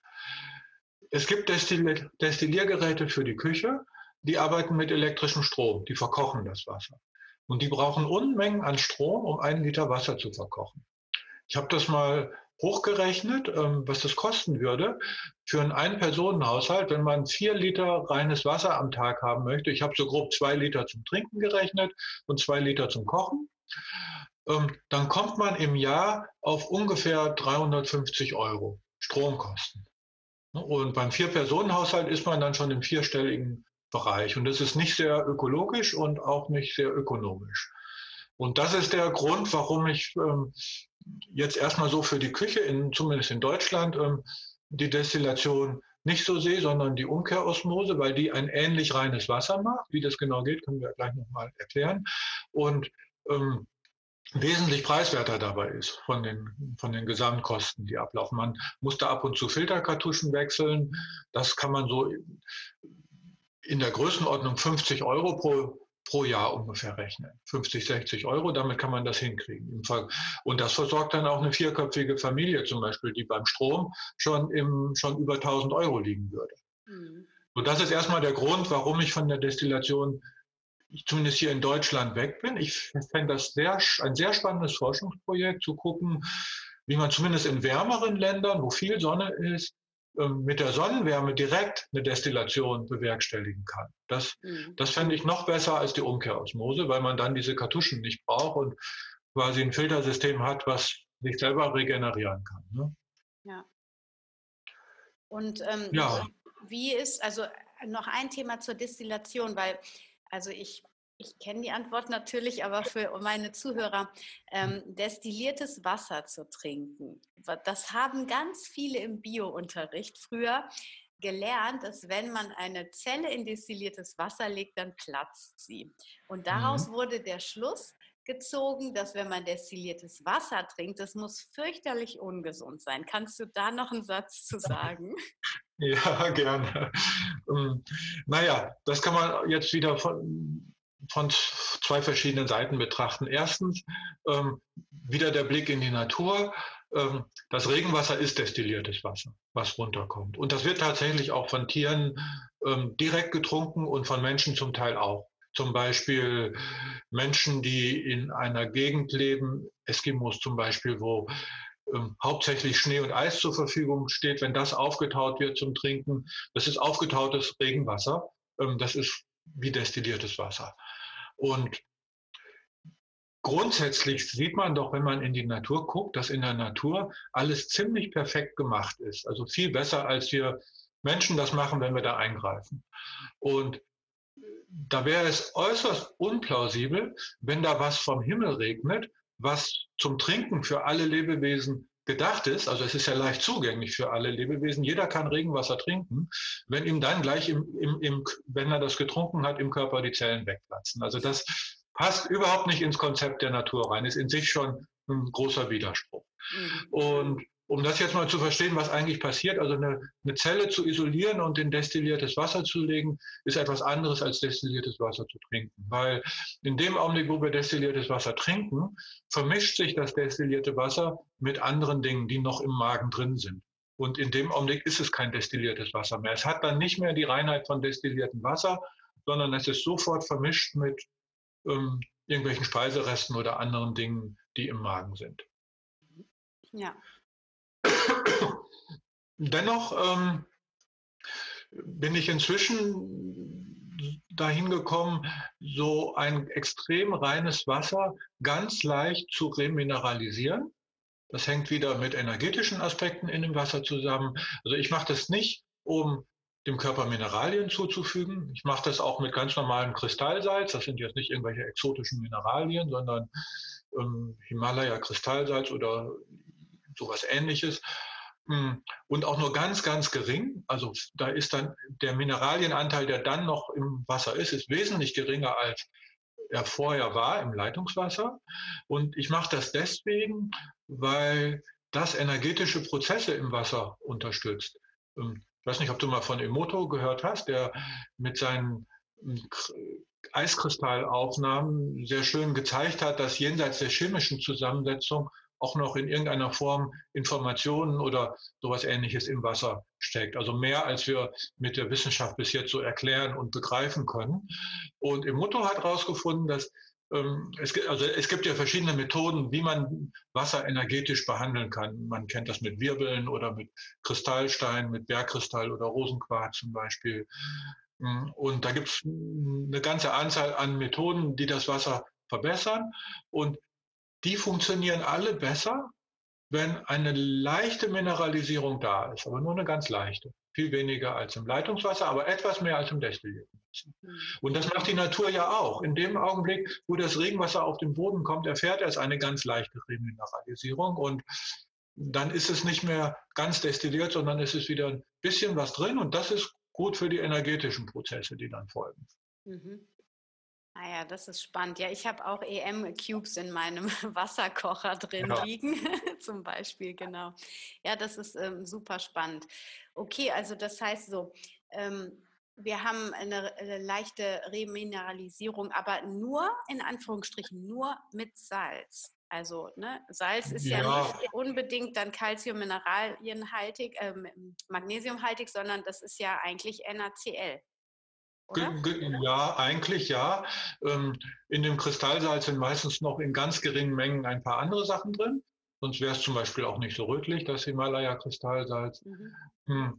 Es gibt Destilli Destilliergeräte für die Küche, die arbeiten mit elektrischem Strom, die verkochen das Wasser. Und die brauchen Unmengen an Strom, um einen Liter Wasser zu verkochen. Ich habe das mal hochgerechnet, ähm, was das kosten würde für einen Ein-Personen-Haushalt, wenn man vier Liter reines Wasser am Tag haben möchte. Ich habe so grob zwei Liter zum Trinken gerechnet und zwei Liter zum Kochen. Ähm, dann kommt man im Jahr auf ungefähr 350 Euro Stromkosten. Und beim Vier-Personen-Haushalt ist man dann schon im vierstelligen Bereich. Und das ist nicht sehr ökologisch und auch nicht sehr ökonomisch. Und das ist der Grund, warum ich ähm, jetzt erstmal so für die Küche, in, zumindest in Deutschland, ähm, die Destillation nicht so sehe, sondern die Umkehrosmose, weil die ein ähnlich reines Wasser macht. Wie das genau geht, können wir gleich nochmal erklären. Und ähm, wesentlich preiswerter dabei ist von den, von den Gesamtkosten, die ablaufen. Man muss da ab und zu Filterkartuschen wechseln. Das kann man so in der Größenordnung 50 Euro pro, pro Jahr ungefähr rechnen. 50, 60 Euro, damit kann man das hinkriegen. Und das versorgt dann auch eine vierköpfige Familie zum Beispiel, die beim Strom schon, im, schon über 1000 Euro liegen würde. Mhm. Und das ist erstmal der Grund, warum ich von der Destillation zumindest hier in Deutschland weg bin. Ich fände das sehr, ein sehr spannendes Forschungsprojekt, zu gucken, wie man zumindest in wärmeren Ländern, wo viel Sonne ist, mit der Sonnenwärme direkt eine Destillation bewerkstelligen kann. Das, mhm. das fände ich noch besser als die Umkehrosmose, weil man dann diese Kartuschen nicht braucht und quasi ein Filtersystem hat, was sich selber regenerieren kann. Ne? Ja. Und ähm, ja. wie ist, also noch ein Thema zur Destillation, weil also ich, ich kenne die Antwort natürlich, aber für meine Zuhörer, ähm, destilliertes Wasser zu trinken, das haben ganz viele im Bio-Unterricht früher gelernt, dass wenn man eine Zelle in destilliertes Wasser legt, dann platzt sie. Und daraus mhm. wurde der Schluss gezogen, dass wenn man destilliertes Wasser trinkt, das muss fürchterlich ungesund sein. Kannst du da noch einen Satz zu sagen? Ja, gerne. Ähm, naja, das kann man jetzt wieder von, von zwei verschiedenen Seiten betrachten. Erstens, ähm, wieder der Blick in die Natur. Ähm, das Regenwasser ist destilliertes Wasser, was runterkommt. Und das wird tatsächlich auch von Tieren ähm, direkt getrunken und von Menschen zum Teil auch. Zum Beispiel Menschen, die in einer Gegend leben, Eskimos zum Beispiel, wo ähm, hauptsächlich Schnee und Eis zur Verfügung steht, wenn das aufgetaut wird zum Trinken, das ist aufgetautes Regenwasser. Ähm, das ist wie destilliertes Wasser. Und grundsätzlich sieht man doch, wenn man in die Natur guckt, dass in der Natur alles ziemlich perfekt gemacht ist. Also viel besser, als wir Menschen das machen, wenn wir da eingreifen. Und da wäre es äußerst unplausibel, wenn da was vom Himmel regnet, was zum Trinken für alle Lebewesen gedacht ist, also es ist ja leicht zugänglich für alle Lebewesen, jeder kann Regenwasser trinken, wenn ihm dann gleich, im, im, im, wenn er das getrunken hat, im Körper die Zellen wegplatzen. Also das passt überhaupt nicht ins Konzept der Natur rein, ist in sich schon ein großer Widerspruch. Mhm. Und um das jetzt mal zu verstehen, was eigentlich passiert, also eine, eine, Zelle zu isolieren und in destilliertes Wasser zu legen, ist etwas anderes als destilliertes Wasser zu trinken. Weil in dem Augenblick, wo wir destilliertes Wasser trinken, vermischt sich das destillierte Wasser mit anderen Dingen, die noch im Magen drin sind. Und in dem Augenblick ist es kein destilliertes Wasser mehr. Es hat dann nicht mehr die Reinheit von destilliertem Wasser, sondern es ist sofort vermischt mit ähm, irgendwelchen Speiseresten oder anderen Dingen, die im Magen sind. Ja. Dennoch ähm, bin ich inzwischen dahin gekommen, so ein extrem reines Wasser ganz leicht zu remineralisieren. Das hängt wieder mit energetischen Aspekten in dem Wasser zusammen. Also ich mache das nicht, um dem Körper Mineralien zuzufügen. Ich mache das auch mit ganz normalem Kristallsalz. Das sind jetzt nicht irgendwelche exotischen Mineralien, sondern ähm, Himalaya-Kristallsalz oder sowas ähnliches. Hm, und auch nur ganz, ganz gering. Also da ist dann der Mineralienanteil, der dann noch im Wasser ist, ist wesentlich geringer als er vorher war im Leitungswasser. Und ich mache das deswegen, weil das energetische Prozesse im Wasser unterstützt. Ähm, ich weiß nicht, ob du mal von Emoto gehört hast, der mit seinen hm, Eiskristallaufnahmen sehr schön gezeigt hat, dass jenseits der chemischen Zusammensetzung auch noch in irgendeiner Form Informationen oder sowas ähnliches im Wasser steckt. Also mehr, als wir mit der Wissenschaft bis jetzt so erklären und begreifen können. Und im Motto hat herausgefunden, dass ähm, es gibt, also es gibt ja verschiedene Methoden, wie man Wasser energetisch behandeln kann. Man kennt das mit Wirbeln oder mit Kristallstein, mit Bergkristall oder Rosenquarz zum Beispiel. Und da gibt es eine ganze Anzahl an Methoden, die das Wasser verbessern. Und die funktionieren alle besser, wenn eine leichte Mineralisierung da ist, aber nur eine ganz leichte. Viel weniger als im Leitungswasser, aber etwas mehr als im destillierten. Mhm. Und das macht die Natur ja auch. In dem Augenblick, wo das Regenwasser auf den Boden kommt, erfährt es eine ganz leichte Remineralisierung. Und dann ist es nicht mehr ganz destilliert, sondern es ist wieder ein bisschen was drin. Und das ist gut für die energetischen Prozesse, die dann folgen. Mhm. Ah ja, das ist spannend. Ja, ich habe auch EM-Cubes in meinem Wasserkocher drin ja. liegen, zum Beispiel, genau. Ja, das ist ähm, super spannend. Okay, also das heißt so, ähm, wir haben eine, eine, leichte Remineralisierung, aber nur, in Anführungsstrichen, nur mit Salz. Also ne, Salz ist ja, ja nicht unbedingt dann Calcium-Mineralienhaltig, äh, Magnesiumhaltig, sondern das ist ja eigentlich NaCl. Ja, eigentlich ja. Ähm, in dem Kristallsalz sind meistens noch in ganz geringen Mengen ein paar andere Sachen drin. Sonst wäre es zum Beispiel auch nicht so rötlich, das Himalaya-Kristallsalz. Mhm. Hm.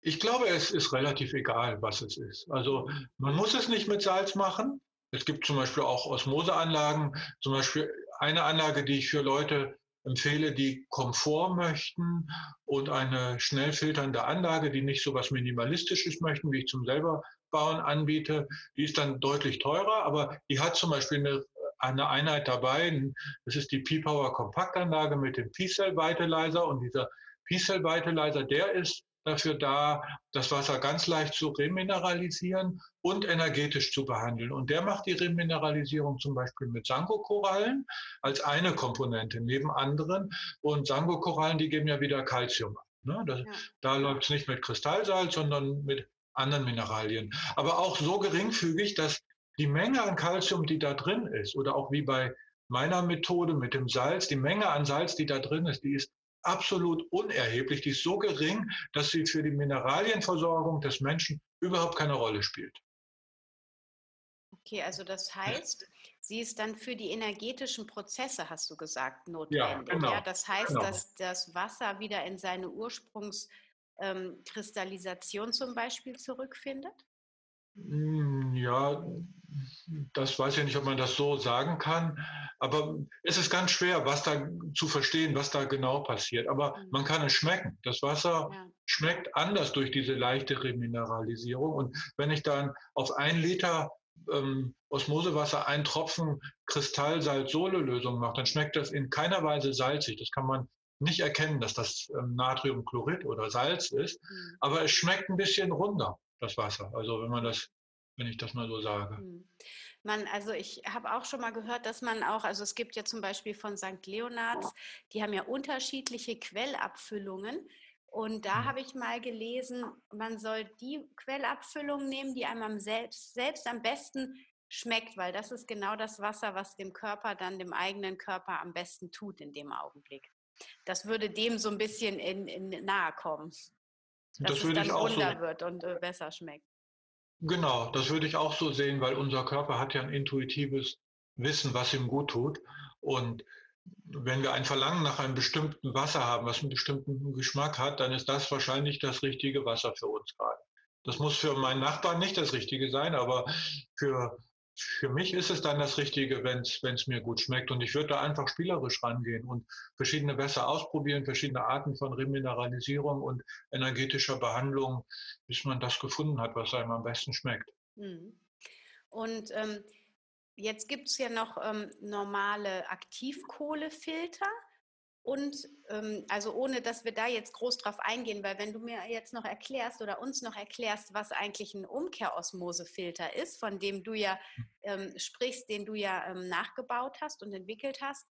Ich glaube, es ist relativ egal, was es ist. Also man muss es nicht mit Salz machen. Es gibt zum Beispiel auch Osmoseanlagen. Zum Beispiel eine Anlage, die ich für Leute empfehle, die Komfort möchten und eine schnell filternde Anlage, die nicht so was Minimalistisches möchten, wie ich zum selber bauen anbiete. Die ist dann deutlich teurer, aber die hat zum Beispiel eine, eine Einheit dabei. Das ist die P-Power Kompaktanlage mit dem P-Cell Vitalizer und dieser P-Cell Vitalizer, der ist dafür da, das Wasser ganz leicht zu remineralisieren und energetisch zu behandeln. Und der macht die Remineralisierung zum Beispiel mit Sango-Korallen als eine Komponente neben anderen. Und Sango-Korallen, die geben ja wieder Calcium ab. Ne? Das, ja. Da läuft es nicht mit Kristallsalz, sondern mit anderen Mineralien. Aber auch so geringfügig, dass die Menge an Calcium, die da drin ist, oder auch wie bei meiner Methode mit dem Salz, die Menge an Salz, die da drin ist, die ist absolut unerheblich. Die ist so gering, dass sie für die Mineralienversorgung des Menschen überhaupt keine Rolle spielt. Okay, also das heißt, sie ist dann für die energetischen Prozesse, hast du gesagt, notwendig. Ja, genau. Ja, das heißt, genau. dass das Wasser wieder in seine Ursprungskristallisation ähm, zum Beispiel zurückfindet? Hm, ja, das weiß ich nicht, ob man das so sagen kann. Aber es ist ganz schwer, was da zu verstehen, was da genau passiert. Aber mhm. man kann es schmecken. Das Wasser ja. schmeckt anders durch diese leichte Remineralisierung. Und wenn ich dann auf ein Liter ähm, Osmosewasser einen Tropfen Kristallsalz-Sole-Lösung mache, dann schmeckt das in keiner Weise salzig. Das kann man nicht erkennen, dass das ähm, Natriumchlorid oder Salz ist. Mhm. Aber es schmeckt ein bisschen runder das Wasser. Also wenn man das, wenn ich das mal so sage. Hm. Man, also ich habe auch schon mal gehört, dass man auch, also es gibt ja zum Beispiel von St. Leonards, die haben ja unterschiedliche Quellabfüllungen. Und da mhm. habe ich mal gelesen, man soll die Quellabfüllung nehmen, die einem selbst, selbst am besten schmeckt, weil das ist genau das Wasser, was dem Körper dann, dem eigenen Körper am besten tut in dem Augenblick. Das würde dem so ein bisschen in, in nahe kommen dass das es dann runder so, wird und äh, besser schmeckt. Genau, das würde ich auch so sehen, weil unser Körper hat ja ein intuitives Wissen, was ihm gut tut. Und wenn wir ein Verlangen nach einem bestimmten Wasser haben, was einen bestimmten Geschmack hat, dann ist das wahrscheinlich das richtige Wasser für uns gerade. Das muss für meinen Nachbarn nicht das Richtige sein, aber für für mich ist es dann das Richtige, wenn es mir gut schmeckt. Und ich würde da einfach spielerisch rangehen und verschiedene Wässer ausprobieren, verschiedene Arten von Remineralisierung und energetischer Behandlung, bis man das gefunden hat, was einem am besten schmeckt. Mhm. Und ähm, jetzt gibt es ja noch ähm, normale Aktivkohlefilter. Und ähm, also ohne, dass wir da jetzt groß drauf eingehen, weil wenn du mir jetzt noch erklärst oder uns noch erklärst, was eigentlich ein Umkehrosmosefilter ist, von dem du ja ähm, sprichst, den du ja ähm, nachgebaut hast und entwickelt hast,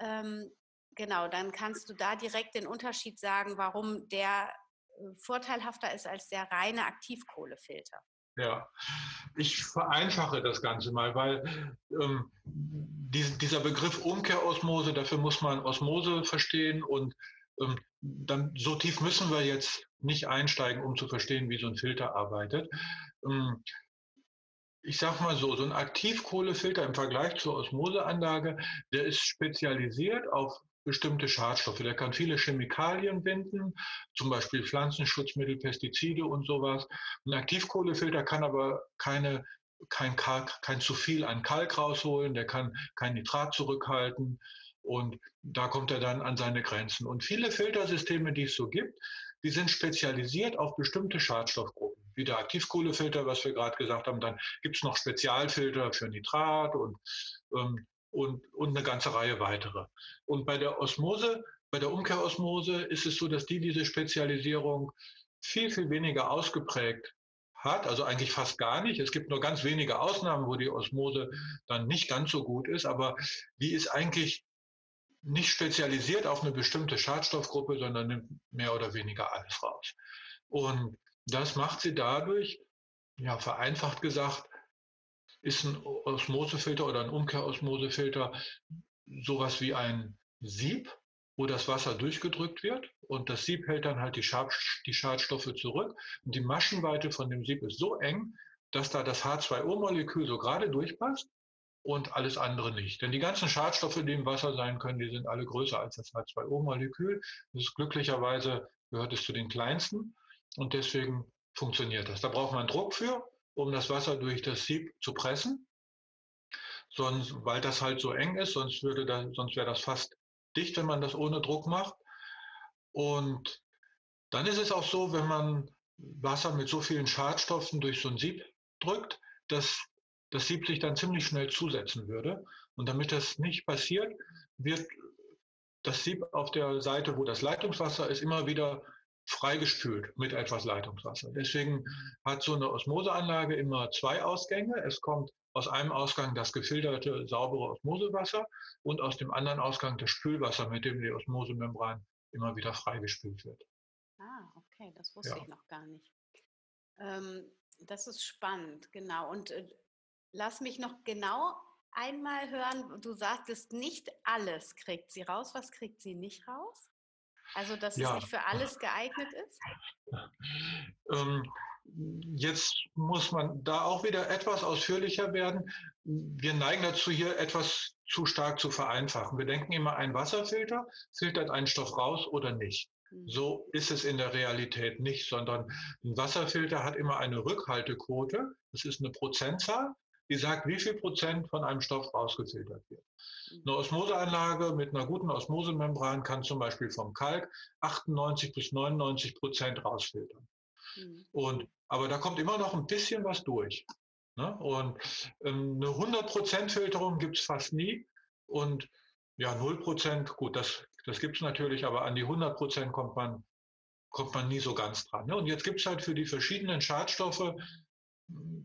ähm, genau, dann kannst du da direkt den Unterschied sagen, warum der äh, vorteilhafter ist als der reine Aktivkohlefilter. Ja, ich vereinfache das Ganze mal, weil ähm, dies, dieser Begriff Umkehrosmose, dafür muss man Osmose verstehen und ähm, dann so tief müssen wir jetzt nicht einsteigen, um zu verstehen, wie so ein Filter arbeitet. Ähm, ich sag mal so, so ein Aktivkohlefilter im Vergleich zur Osmoseanlage, der ist spezialisiert auf bestimmte Schadstoffe. Der kann viele Chemikalien binden, zum Beispiel Pflanzenschutzmittel, Pestizide und sowas. Ein Aktivkohlefilter kann aber keine kein, Kalk, kein zu viel an Kalk rausholen, der kann kein Nitrat zurückhalten Und da kommt er dann an seine Grenzen. Und viele Filtersysteme, die es so gibt, die sind spezialisiert auf bestimmte Schadstoffgruppen. Wie der Aktivkohlefilter, was wir gerade gesagt haben. Dann gibt es noch Spezialfilter für Nitrat und, ähm, und, und eine ganze Reihe weitere. Und bei der Osmose, bei der Umkehrosmose ist es so, dass die diese Spezialisierung viel, viel weniger ausgeprägt hat, also eigentlich fast gar nicht. Es gibt nur ganz wenige Ausnahmen, wo die Osmose dann nicht ganz so gut ist, aber die ist eigentlich nicht spezialisiert auf eine bestimmte Schadstoffgruppe, sondern nimmt mehr oder weniger alles raus. Und das macht sie dadurch, ja, vereinfacht gesagt, ist ein Osmosefilter oder ein Umkehrosmosefilter sowas wie ein Sieb, wo das Wasser durchgedrückt wird und das Sieb hält dann halt die, Schad die Schadstoffe zurück. Und die Maschenweite von dem Sieb ist so eng, dass da das H2O-Molekül so gerade durchpasst und alles andere nicht. Denn die ganzen Schadstoffe, die im Wasser sein können, die sind alle größer als das H2O-Molekül. Das ist glücklicherweise gehört es zu den kleinsten und deswegen funktioniert das. Da braucht man Druck für, um das Wasser durch das Sieb zu pressen. Sonst, weil das halt so eng ist, sonst würde das, sonst wäre das fast dicht, wenn man das ohne Druck macht. Und dann ist es auch so, wenn man Wasser mit so vielen Schadstoffen durch so ein Sieb drückt, dass das Sieb sich dann ziemlich schnell zusetzen würde. Und damit das nicht passiert, wird das Sieb auf der Seite, wo das Leitungswasser ist, immer wieder freigespült mit etwas Leitungswasser. Deswegen hat so eine Osmoseanlage immer zwei Ausgänge. Es kommt aus einem Ausgang das gefilterte, saubere Osmosewasser und aus dem anderen Ausgang das Spülwasser, mit dem die Osmosemembran immer wieder freigespült wird. Ah, okay, das wusste ja. ich noch gar nicht. Ähm, das ist spannend, genau. Und äh, lass mich noch genau einmal hören, du sagtest, nicht alles kriegt sie raus. Was kriegt sie nicht raus? Also, dass ja. es nicht für alles geeignet ist? Ähm, jetzt muss man da auch wieder etwas ausführlicher werden. Wir neigen dazu, hier etwas zu stark zu vereinfachen. Wir denken immer, ein Wasserfilter filtert einen Stoff raus oder nicht. Hm. So ist es in der Realität nicht, sondern ein Wasserfilter hat immer eine Rückhaltequote. Das ist eine Prozentzahl, die sagt, wie viel Prozent von einem Stoff rausgefiltert wird. Eine Osmoseanlage mit einer guten Osmosemembran kann zum Beispiel vom Kalk 98 bis 99 Prozent rausfiltern. Mhm. Und, aber da kommt immer noch ein bisschen was durch. Ne? Und ähm, eine 100 Prozent Filterung gibt es fast nie. Und ja, 0 Prozent, gut, das, das gibt es natürlich, aber an die 100 Prozent kommt man, kommt man nie so ganz dran. Ne? Und jetzt gibt es halt für die verschiedenen Schadstoffe,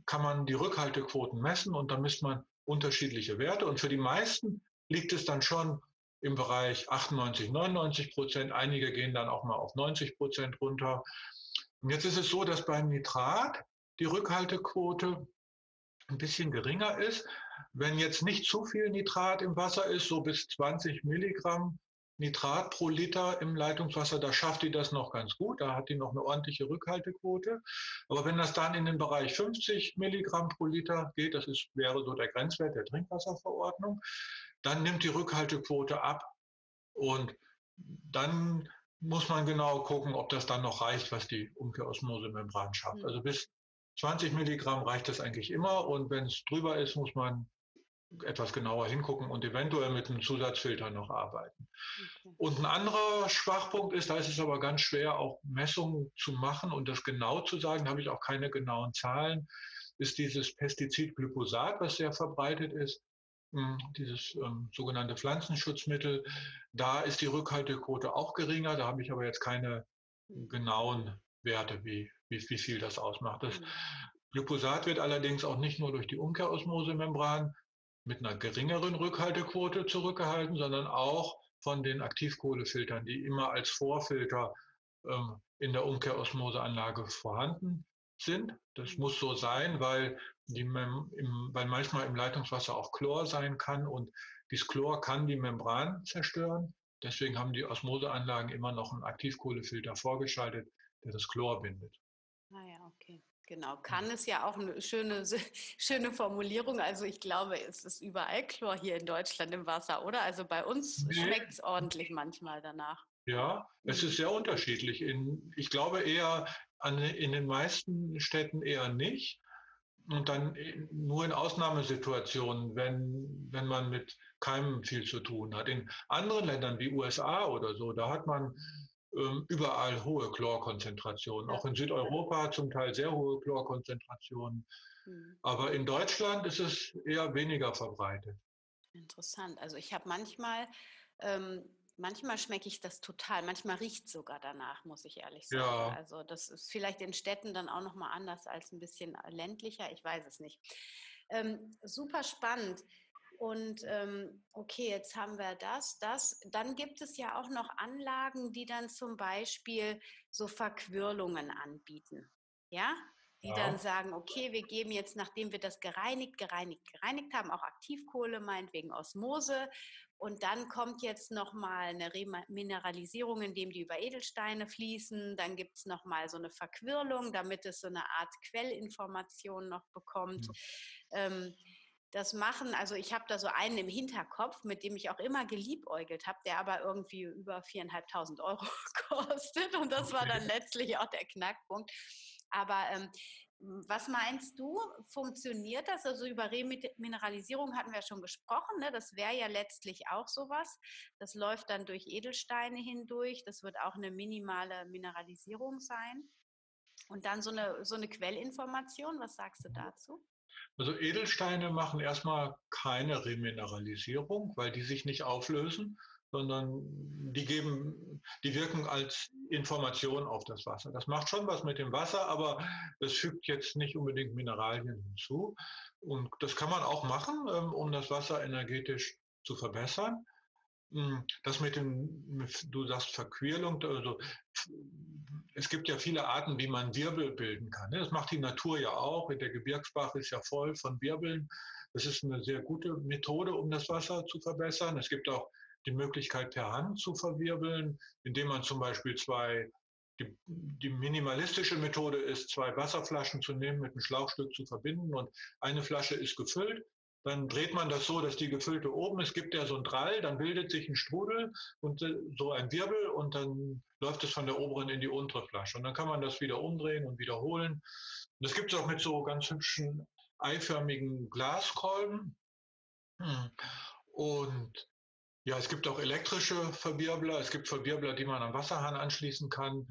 kann man die Rückhaltequoten messen und dann misst man unterschiedliche Werte. Und für die meisten liegt es dann schon im Bereich 98, 99 Prozent. Einige gehen dann auch mal auf 90 Prozent runter. Und jetzt ist es so, dass beim Nitrat die Rückhaltequote ein bisschen geringer ist. Wenn jetzt nicht zu viel Nitrat im Wasser ist, so bis 20 Milligramm Nitrat pro Liter im Leitungswasser, da schafft die das noch ganz gut. Da hat die noch eine ordentliche Rückhaltequote. Aber wenn das dann in den Bereich 50 Milligramm pro Liter geht, das ist, wäre so der Grenzwert der Trinkwasserverordnung, dann nimmt die Rückhaltequote ab. Und dann muss man genau gucken, ob das dann noch reicht, was die Umkehrosmosemembran schafft. Mhm. Also bis 20 Milligramm reicht das eigentlich immer. Und wenn es drüber ist, muss man etwas genauer hingucken und eventuell mit einem Zusatzfilter noch arbeiten. Okay. Und ein anderer Schwachpunkt ist, da ist es aber ganz schwer, auch Messungen zu machen und das genau zu sagen, da habe ich auch keine genauen Zahlen, ist dieses Pestizid Glyphosat, was sehr verbreitet ist, hm, dieses ähm, sogenannte Pflanzenschutzmittel. Da ist die Rückhaltequote auch geringer, da habe ich aber jetzt keine genauen Werte, wie, wie, wie viel das ausmacht. Das mhm. Glyphosat wird allerdings auch nicht nur durch die Umkehrosmosemembran mit einer geringeren Rückhaltequote zurückgehalten, sondern auch von den Aktivkohlefiltern, die immer als Vorfilter ähm, in der Umkehrosmoseanlage vorhanden sind. Das muss so sein, weil, die Mem im, weil manchmal im Leitungswasser auch Chlor sein kann und dieses Chlor kann die Membran zerstören. Deswegen haben die Osmoseanlagen immer noch einen Aktivkohlefilter vorgeschaltet, der das Chlor bindet. Ah ja, okay. Genau, kann ist ja auch eine schöne, schöne Formulierung. Also ich glaube, es ist überall Chlor hier in Deutschland im Wasser, oder? Also bei uns nee. schmeckt es ordentlich manchmal danach. Ja, es ist sehr unterschiedlich. In, ich glaube eher an, in den meisten Städten eher nicht. und dann nur in Ausnahmesituationen, wenn, wenn man mit Keimen viel zu tun hat. In anderen Ländern wie USA oder so, da hat man überall hohe Chlorkonzentrationen. Auch in Südeuropa zum Teil sehr hohe Chlorkonzentrationen. Mhm. Aber in Deutschland ist es eher weniger verbreitet. Interessant. Also ich habe manchmal ähm, Manchmal schmecke ich das total, manchmal riecht es sogar danach, muss ich ehrlich sagen. Ja. Also das ist vielleicht in Städten dann auch nochmal anders als ein bisschen ländlicher, ich weiß es nicht. Ähm, super spannend. Und ähm, okay, jetzt haben wir das, das. Dann gibt es ja auch noch Anlagen, die dann zum Beispiel so Verquirlungen anbieten. Ja, die ja. dann sagen, okay, wir geben jetzt, nachdem wir das gereinigt, gereinigt, gereinigt haben, auch Aktivkohle, meinetwegen Osmose. Und dann kommt jetzt nochmal eine Remineralisierung, indem die über Edelsteine fließen. Dann gibt es nochmal so eine Verquirlung, damit es so eine Art Quellinformation noch bekommt. Ja. Ähm, das machen, also ich habe da so einen im Hinterkopf, mit dem ich auch immer geliebäugelt habe, der aber irgendwie über viereinhalbtausend Euro kostet. Und das war dann letztlich auch der Knackpunkt. Aber ähm, was meinst du, funktioniert das? Also über Remineralisierung hatten wir schon gesprochen. Ne? Das wäre ja letztlich auch sowas. Das läuft dann durch Edelsteine hindurch. Das wird auch eine minimale Mineralisierung sein. Und dann so eine, so eine Quellinformation. Was sagst du dazu? Also Edelsteine machen erstmal keine Remineralisierung, weil die sich nicht auflösen, sondern die geben, die wirken als Information auf das Wasser. Das macht schon was mit dem Wasser, aber das fügt jetzt nicht unbedingt Mineralien hinzu. Und das kann man auch machen, ähm, um das Wasser energetisch zu verbessern. Hm, das mit dem, du sagst Verquirlung, also es gibt ja viele Arten, wie man Wirbel bilden kann. Ne? Das macht die Natur ja auch. Der Gebirgsbach ist ja voll von Wirbeln. Das ist eine sehr gute Methode, um das Wasser zu verbessern. Es gibt auch die Möglichkeit per Hand zu verwirbeln, indem man zum Beispiel zwei, die, die minimalistische Methode ist, zwei Wasserflaschen zu nehmen, mit einem Schlauchstück zu verbinden und eine Flasche ist gefüllt. Dann dreht man das so, dass die gefüllte oben ist, gibt ja so ein Drall, dann bildet sich ein Strudel und äh, so ein Wirbel und dann läuft es von der oberen in die untere Flasche. Und dann kann man das wieder umdrehen und wiederholen. Und das gibt es auch mit so ganz hübschen eiförmigen Glaskolben. Hm. Und ja, es gibt auch elektrische Verwirbler. Es gibt Verwirbler, die man am Wasserhahn anschließen kann.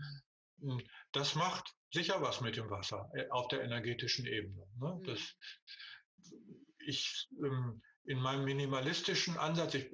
Hm, das macht sicher was mit dem Wasser äh, auf der energetischen Ebene. Ne? Mhm. Das, ich, ähm, in meinem minimalistischen Ansatz, ich,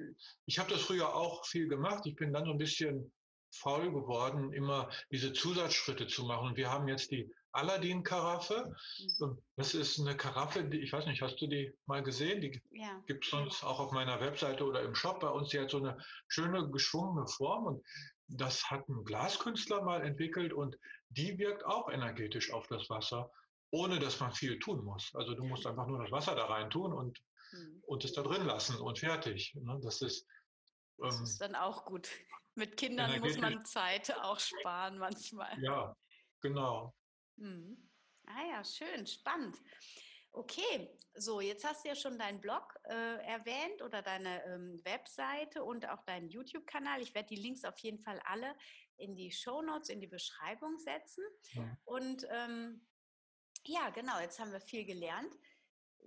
ich habe das früher auch viel gemacht. Ich bin dann so ein bisschen faul geworden, immer diese Zusatzschritte zu machen. Und wir haben jetzt die Aladdin-Karaffe. Mhm. Das ist eine Karaffe, die, ich weiß nicht, hast du die mal gesehen? Die ja. gibt es sonst auch auf meiner Webseite oder im Shop bei uns. Die hat so eine schöne geschwungene Form und das hat ein Glaskünstler mal entwickelt und die wirkt auch energetisch auf das Wasser, ohne dass man viel tun muss. Also du musst einfach nur das Wasser da rein tun und, mhm. und es da drin lassen und fertig. Ne? Das ist das ähm, ist dann auch gut. Mit Kindern muss man Zeit auch sparen manchmal. Ja, genau. Mhm. Ah ja, schön, spannend. Okay, so jetzt hast du ja schon deinen Blog äh, erwähnt oder deine ähm, Webseite und auch deinen YouTube-Kanal. Ich werde die Links auf jeden Fall alle in die Show Notes, in die Beschreibung setzen. Ja. Und ähm, ja, genau, jetzt haben wir viel gelernt.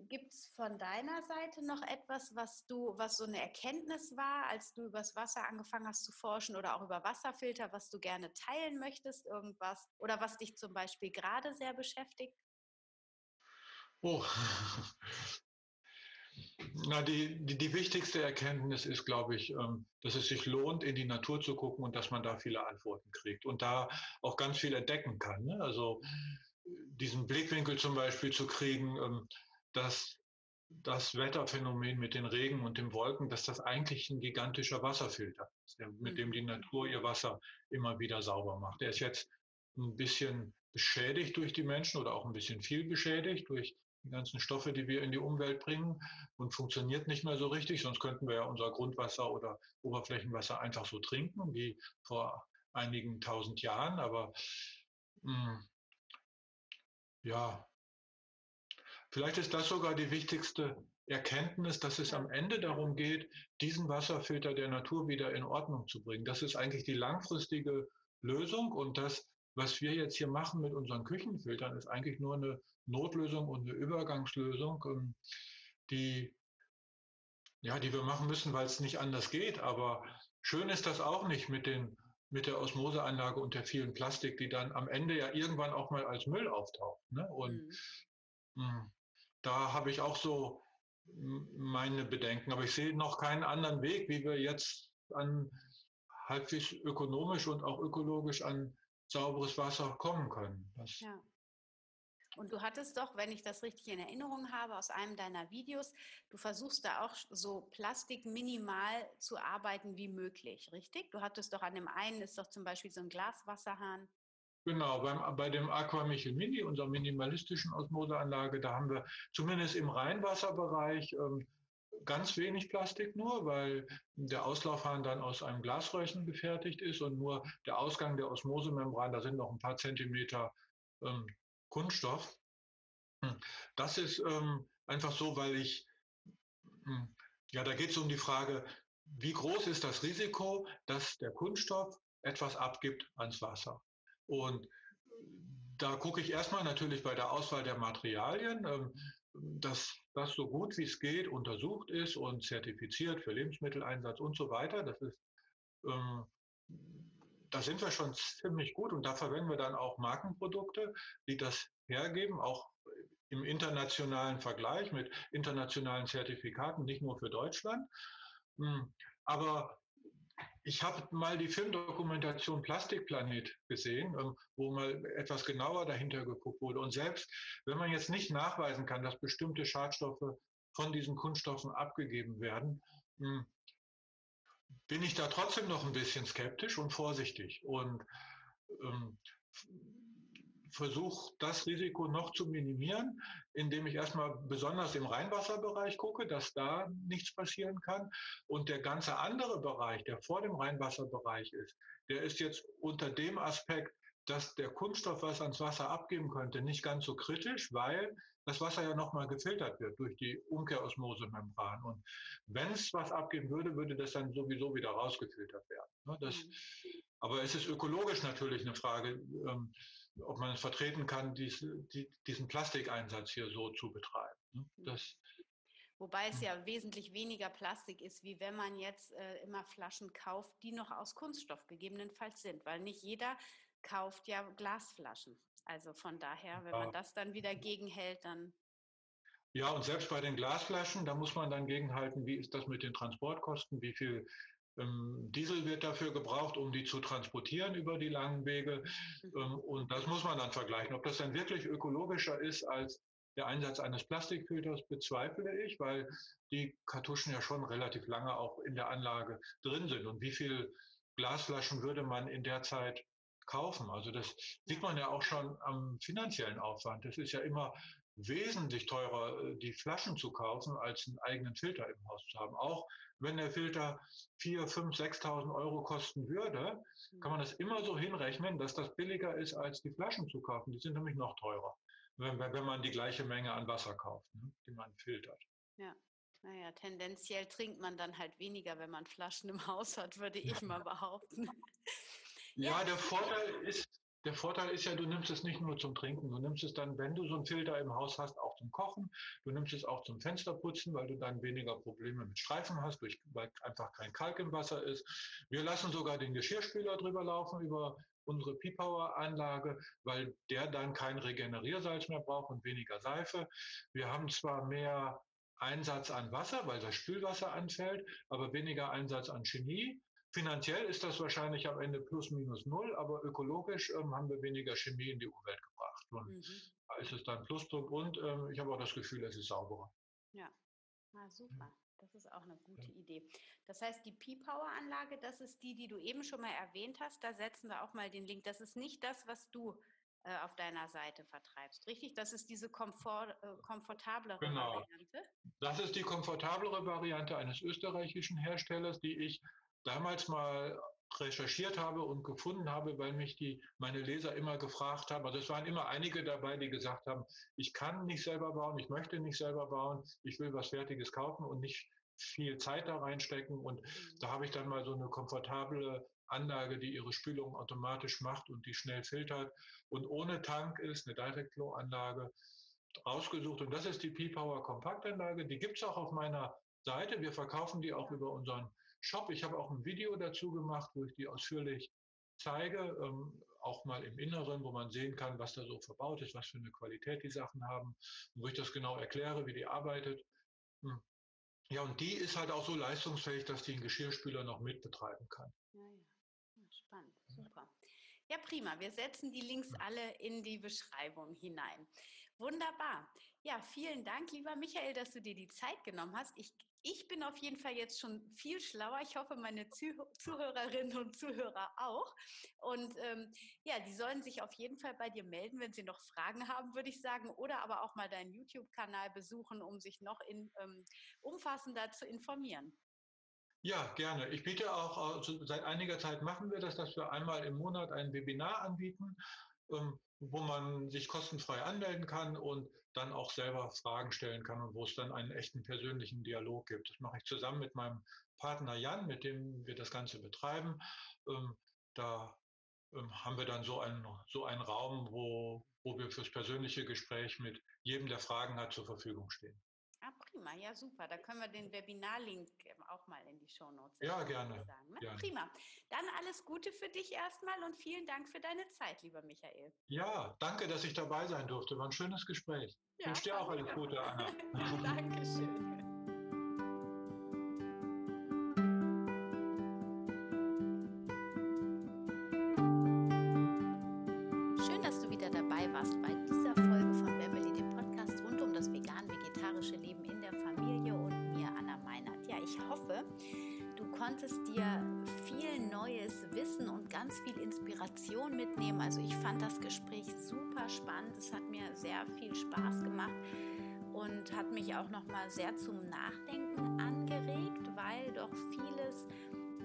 Gibt es von deiner Seite noch etwas, was du, was so eine Erkenntnis war, als du übers Wasser angefangen hast zu forschen oder auch über Wasserfilter, was du gerne teilen möchtest, irgendwas oder was dich zum Beispiel gerade sehr beschäftigt? Oh, na, die, die, die, wichtigste Erkenntnis ist, glaube ich, ähm, dass es sich lohnt, in die Natur zu gucken und dass man da viele Antworten kriegt und da auch ganz viel entdecken kann. Ne? Also diesen Blickwinkel zum Beispiel zu kriegen, ähm, dass das Wetterphänomen mit den Regen und den Wolken, dass das eigentlich ein gigantischer Wasserfilter ist, mit dem die Natur ihr Wasser immer wieder sauber macht. Der ist jetzt ein bisschen beschädigt durch die Menschen oder auch ein bisschen viel beschädigt durch die ganzen Stoffe, die wir in die Umwelt bringen und funktioniert nicht mehr so richtig. Sonst könnten wir ja unser Grundwasser oder Oberflächenwasser einfach so trinken wie vor einigen tausend Jahren. Aber mh, hm, ja, Vielleicht ist das sogar die wichtigste Erkenntnis, dass es am Ende darum geht, diesen Wasserfilter der Natur wieder in Ordnung zu bringen. Das ist eigentlich die langfristige Lösung und das was wir jetzt hier machen mit unseren Küchenfiltern, ist eigentlich nur eine Notlösung und eine Übergangslösung, ähm, die, ja, die wir machen müssen, weil es nicht anders geht. Aber schön ist das auch nicht mit den mit der Osmoseanlage und der vielen Plastik, die dann am Ende ja irgendwann auch mal als Müll auftaucht. Ne? Und mhm. mh, da habe ich auch so meine Bedenken. Aber ich sehe noch keinen anderen Weg, wie wir jetzt an halbwegs ökonomisch und auch ökologisch an sauberes Wasser kommen können. Das ja. Und du hattest doch, wenn ich das richtig in Erinnerung habe, aus einem deiner Videos, du versuchst da auch so plastikminimal zu arbeiten wie möglich, richtig? Du hattest doch an dem einen ist doch zum Beispiel so ein Glaswasserhahn. Genau, beim, bei dem Aqua Michel Mini, unserer minimalistischen Osmoseanlage, da haben wir zumindest im Rheinwasserbereich ähm, ganz wenig Plastik nur, weil der Auslaufhahn dann aus einem Glasröhrchen gefertigt ist und nur der Ausgang der Osmosemembran, da sind noch ein paar Zentimeter ähm, Kunststoff. Hm. Das ist ähm, einfach so, weil ich, hm, ja, da geht es um die Frage, wie groß ist das Risiko, dass der Kunststoff etwas abgibt ans Wasser? Und da gucke ich erstmal natürlich bei der Auswahl der Materialien, ähm, dass das so gut wie es geht untersucht ist und zertifiziert für Lebensmitteleinsatz und so weiter. Das ist, ähm, da sind wir schon ziemlich gut und da verwenden wir dann auch Markenprodukte, die das hergeben, auch im internationalen Vergleich mit internationalen Zertifikaten, nicht nur für Deutschland. Hm, aber ich habe mal die Filmdokumentation Plastikplanet gesehen, ähm, wo mal etwas genauer dahinter geguckt wurde. Und selbst wenn man jetzt nicht nachweisen kann, dass bestimmte Schadstoffe von diesen Kunststoffen abgegeben werden, hm, bin ich da trotzdem noch ein bisschen skeptisch und vorsichtig und ähm, versuche das Risiko noch zu minimieren, indem ich erstmal besonders im Rheinwasserbereich gucke, dass da nichts passieren kann. Und der ganze andere Bereich, der vor dem Rheinwasserbereich ist, der ist jetzt unter dem Aspekt, dass der Kunststoff was ans Wasser abgeben könnte, nicht ganz so kritisch, weil das Wasser ja nochmal gefiltert wird durch die Umkehrosmosemembran. Und wenn es was abgeben würde, würde das dann sowieso wieder rausgefiltert werden. Ne, das, mhm. aber es ist ökologisch natürlich eine Frage, ähm, ob man es vertreten kann, dies, die, diesen Plastikeinsatz hier so zu betreiben. Ne, mhm. Das, Wobei es ja wesentlich weniger Plastik ist, wie wenn man jetzt äh, immer Flaschen kauft, die noch aus Kunststoff gegebenenfalls sind, weil nicht jeder kauft ja Glasflaschen. Also von daher, wenn man das dann wieder gegenhält, dann. Ja, und selbst bei den Glasflaschen, da muss man dann gegenhalten, wie ist das mit den Transportkosten, wie viel ähm, Diesel wird dafür gebraucht, um die zu transportieren über die langen Wege. Mhm. Ähm, und das muss man dann vergleichen. Ob das dann wirklich ökologischer ist als der Einsatz eines Plastikfilters, bezweifle ich, weil die Kartuschen ja schon relativ lange auch in der Anlage drin sind. Und wie viel Glasflaschen würde man in der Zeit kaufen. Also das sieht man ja auch schon am finanziellen Aufwand. Es ist ja immer wesentlich teurer, äh, die Flaschen zu kaufen, als einen eigenen Filter im Haus zu haben. Auch wenn der Filter 4, 5, 6.000 Euro kosten würde, kann man das immer so hinrechnen, dass das billiger ist, als die Flaschen zu kaufen. Die sind nämlich noch teurer, wenn, wenn man die gleiche Menge an Wasser kauft, ne, die man filtert. Ja. Naja, tendenziell trinkt man dann halt weniger, wenn man Flaschen im Haus hat, würde ich mal behaupten. Ja, der Vorteil ist, der Vorteil ist ja, du nimmst es nicht nur zum Trinken, du nimmst es dann, wenn du so einen Filter im Haus hast, auch zum Kochen. Du nimmst es auch zum Fensterputzen, weil du dann weniger Probleme mit Streifen hast, durch, weil einfach kein Kalk im Wasser ist. Wir lassen sogar den Geschirrspüler drüber laufen über unsere P-Power-Anlage, weil der dann kein Regeneriersalz mehr braucht und weniger Seife. Wir haben zwar mehr Einsatz an Wasser, weil das Spülwasser anfällt, aber weniger Einsatz an Chemie. Finanziell ist das wahrscheinlich am Ende plus minus null, aber ökologisch ähm, haben wir weniger Chemie in die Umwelt gebracht. Und mhm. da ist es dann Pluspunkt und ähm, ich habe auch das Gefühl, es ist sauberer. Ja, ah, super. Das ist auch eine gute ja. Idee. Das heißt, die P-Power-Anlage, das ist die, die du eben schon mal erwähnt hast. Da setzen wir auch mal den Link. Das ist nicht das, was du äh, auf deiner Seite vertreibst, richtig? Das ist diese komfort, äh, komfortablere genau. Variante. Das ist die komfortablere Variante eines österreichischen Herstellers, die ich damals mal recherchiert habe und gefunden habe, weil mich die, meine Leser immer gefragt haben. Also es waren immer einige dabei, die gesagt haben, ich kann nicht selber bauen, ich möchte nicht selber bauen, ich will was Fertiges kaufen und nicht viel Zeit da reinstecken. Und da habe ich dann mal so eine komfortable Anlage, die ihre Spülung automatisch macht und die schnell filtert und ohne Tank ist, eine Direct Flow Anlage rausgesucht. Und das ist die P-Power Kompaktanlage. Die gibt es auch auf meiner Seite. Wir verkaufen die auch über unseren Shop. Ich habe auch ein Video dazu gemacht, wo ich die ausführlich zeige, ähm, auch mal im Inneren, wo man sehen kann, was da so verbaut ist, was für eine Qualität die Sachen haben, wo ich das genau erkläre, wie die arbeitet. Hm. Ja, und die ist halt auch so leistungsfähig, dass die einen Geschirrspüler noch mitbetreiben kann. Ja, ja. Spannend, super. Ja, prima. Wir setzen die Links alle in die Beschreibung hinein. Wunderbar. Ja, vielen Dank, lieber Michael, dass du dir die Zeit genommen hast. Ich ich bin auf jeden Fall jetzt schon viel schlauer. Ich hoffe, meine Zuhörerinnen und Zuhörer auch. Und ähm, ja, die sollen sich auf jeden Fall bei dir melden, wenn sie noch Fragen haben, würde ich sagen. Oder aber auch mal deinen YouTube-Kanal besuchen, um sich noch in, ähm, umfassender zu informieren. Ja, gerne. Ich biete auch, also seit einiger Zeit machen wir das, dass wir einmal im Monat ein Webinar anbieten. Ähm, wo man sich kostenfrei anmelden kann und dann auch selber Fragen stellen kann und wo es dann einen echten persönlichen Dialog gibt. Das mache ich zusammen mit meinem Partner Jan, mit dem wir das Ganze betreiben. Ähm, da ähm, haben wir dann so einen, so einen Raum, wo, wo wir fürs persönliche Gespräch mit jedem, der Fragen hat, zur Verfügung stehen. Ah, prima, ja super. Da können wir den Webinarlink ähm, auch mal in die Shownotes Ja, gerne. Sagen, ne? gerne. Prima. Dann alles Gute für dich erstmal und vielen Dank für deine Zeit, lieber Michael. Ja, danke, dass ich dabei sein durfte. War ein schönes Gespräch. Ja, ich wünsche dir auch alles Gute, Anna. Dankeschön. Spannend. Es hat mir sehr viel Spaß gemacht und hat mich auch noch mal sehr zum Nachdenken angeregt, weil doch vieles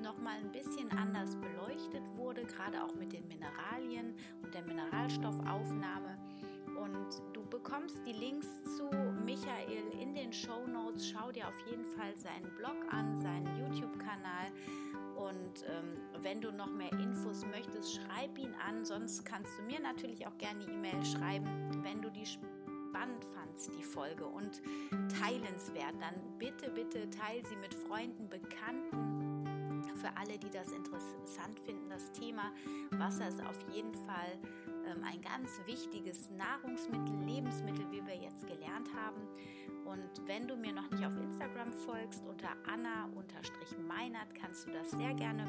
noch mal ein bisschen anders beleuchtet wurde, gerade auch mit den Mineralien und der Mineralstoffaufnahme. Und du bekommst die Links zu Michael in den Show Notes. Schau dir auf jeden Fall seinen Blog an, seinen YouTube-Kanal. Und ähm, wenn du noch mehr Infos möchtest, schreib ihn an. Sonst kannst du mir natürlich auch gerne E-Mail schreiben, wenn du die spannend fandst, die Folge und teilenswert, dann bitte, bitte teil sie mit Freunden, Bekannten. Für alle, die das interessant finden, das Thema Wasser ist auf jeden Fall ähm, ein ganz wichtiges Nahrungsmittel, Lebensmittel, wie wir jetzt gelernt haben. Und wenn du mir noch nicht auf Instagram folgst, unter Anna-Meinert, kannst du das sehr gerne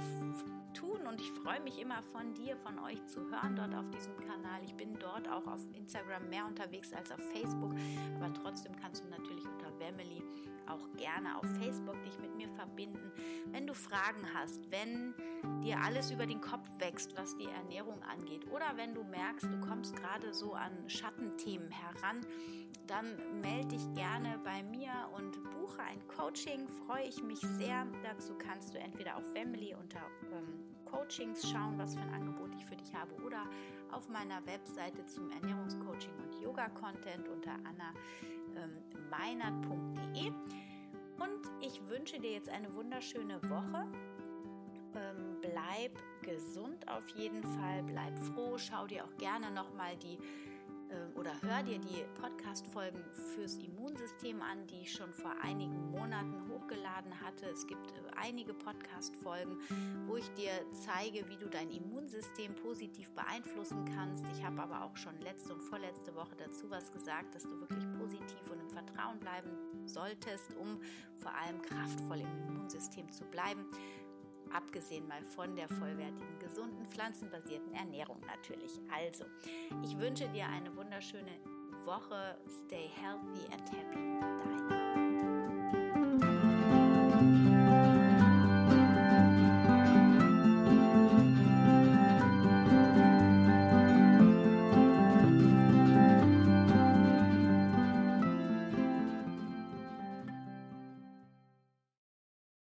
tun. Und ich freue mich immer von dir, von euch zu hören dort auf diesem Kanal. Ich bin dort auch auf Instagram mehr unterwegs als auf Facebook. Aber trotzdem kannst du natürlich unter Wemily auch gerne auf Facebook dich mit mir verbinden. Wenn du Fragen hast, wenn dir alles über den Kopf wächst, was die Ernährung angeht, oder wenn du merkst, du kommst gerade so an Schattenthemen heran, dann melde dich gerne bei mir und buche ein Coaching. Freue ich mich sehr. Dazu kannst du entweder auf Family unter ähm, Coachings schauen, was für ein Angebot ich für dich habe, oder auf meiner Webseite zum Ernährungscoaching und Yoga-Content unter anna-meinert.de. Und ich wünsche dir jetzt eine wunderschöne Woche. Ähm, bleib gesund auf jeden Fall, bleib froh, schau dir auch gerne nochmal die oder hör dir die Podcast-Folgen fürs Immunsystem an, die ich schon vor einigen Monaten hochgeladen hatte. Es gibt äh, einige Podcast-Folgen, wo ich dir zeige, wie du dein Immunsystem positiv beeinflussen kannst. Ich habe aber auch schon letzte und vorletzte Woche dazu was gesagt, dass du wirklich positiv und im Vertrauen bleiben solltest, um vor allem kraftvoll im Immunsystem zu bleiben abgesehen mal von der vollwertigen, gesunden, pflanzenbasierten Ernährung natürlich. Also, ich wünsche dir eine wunderschöne Woche. Stay healthy and happy.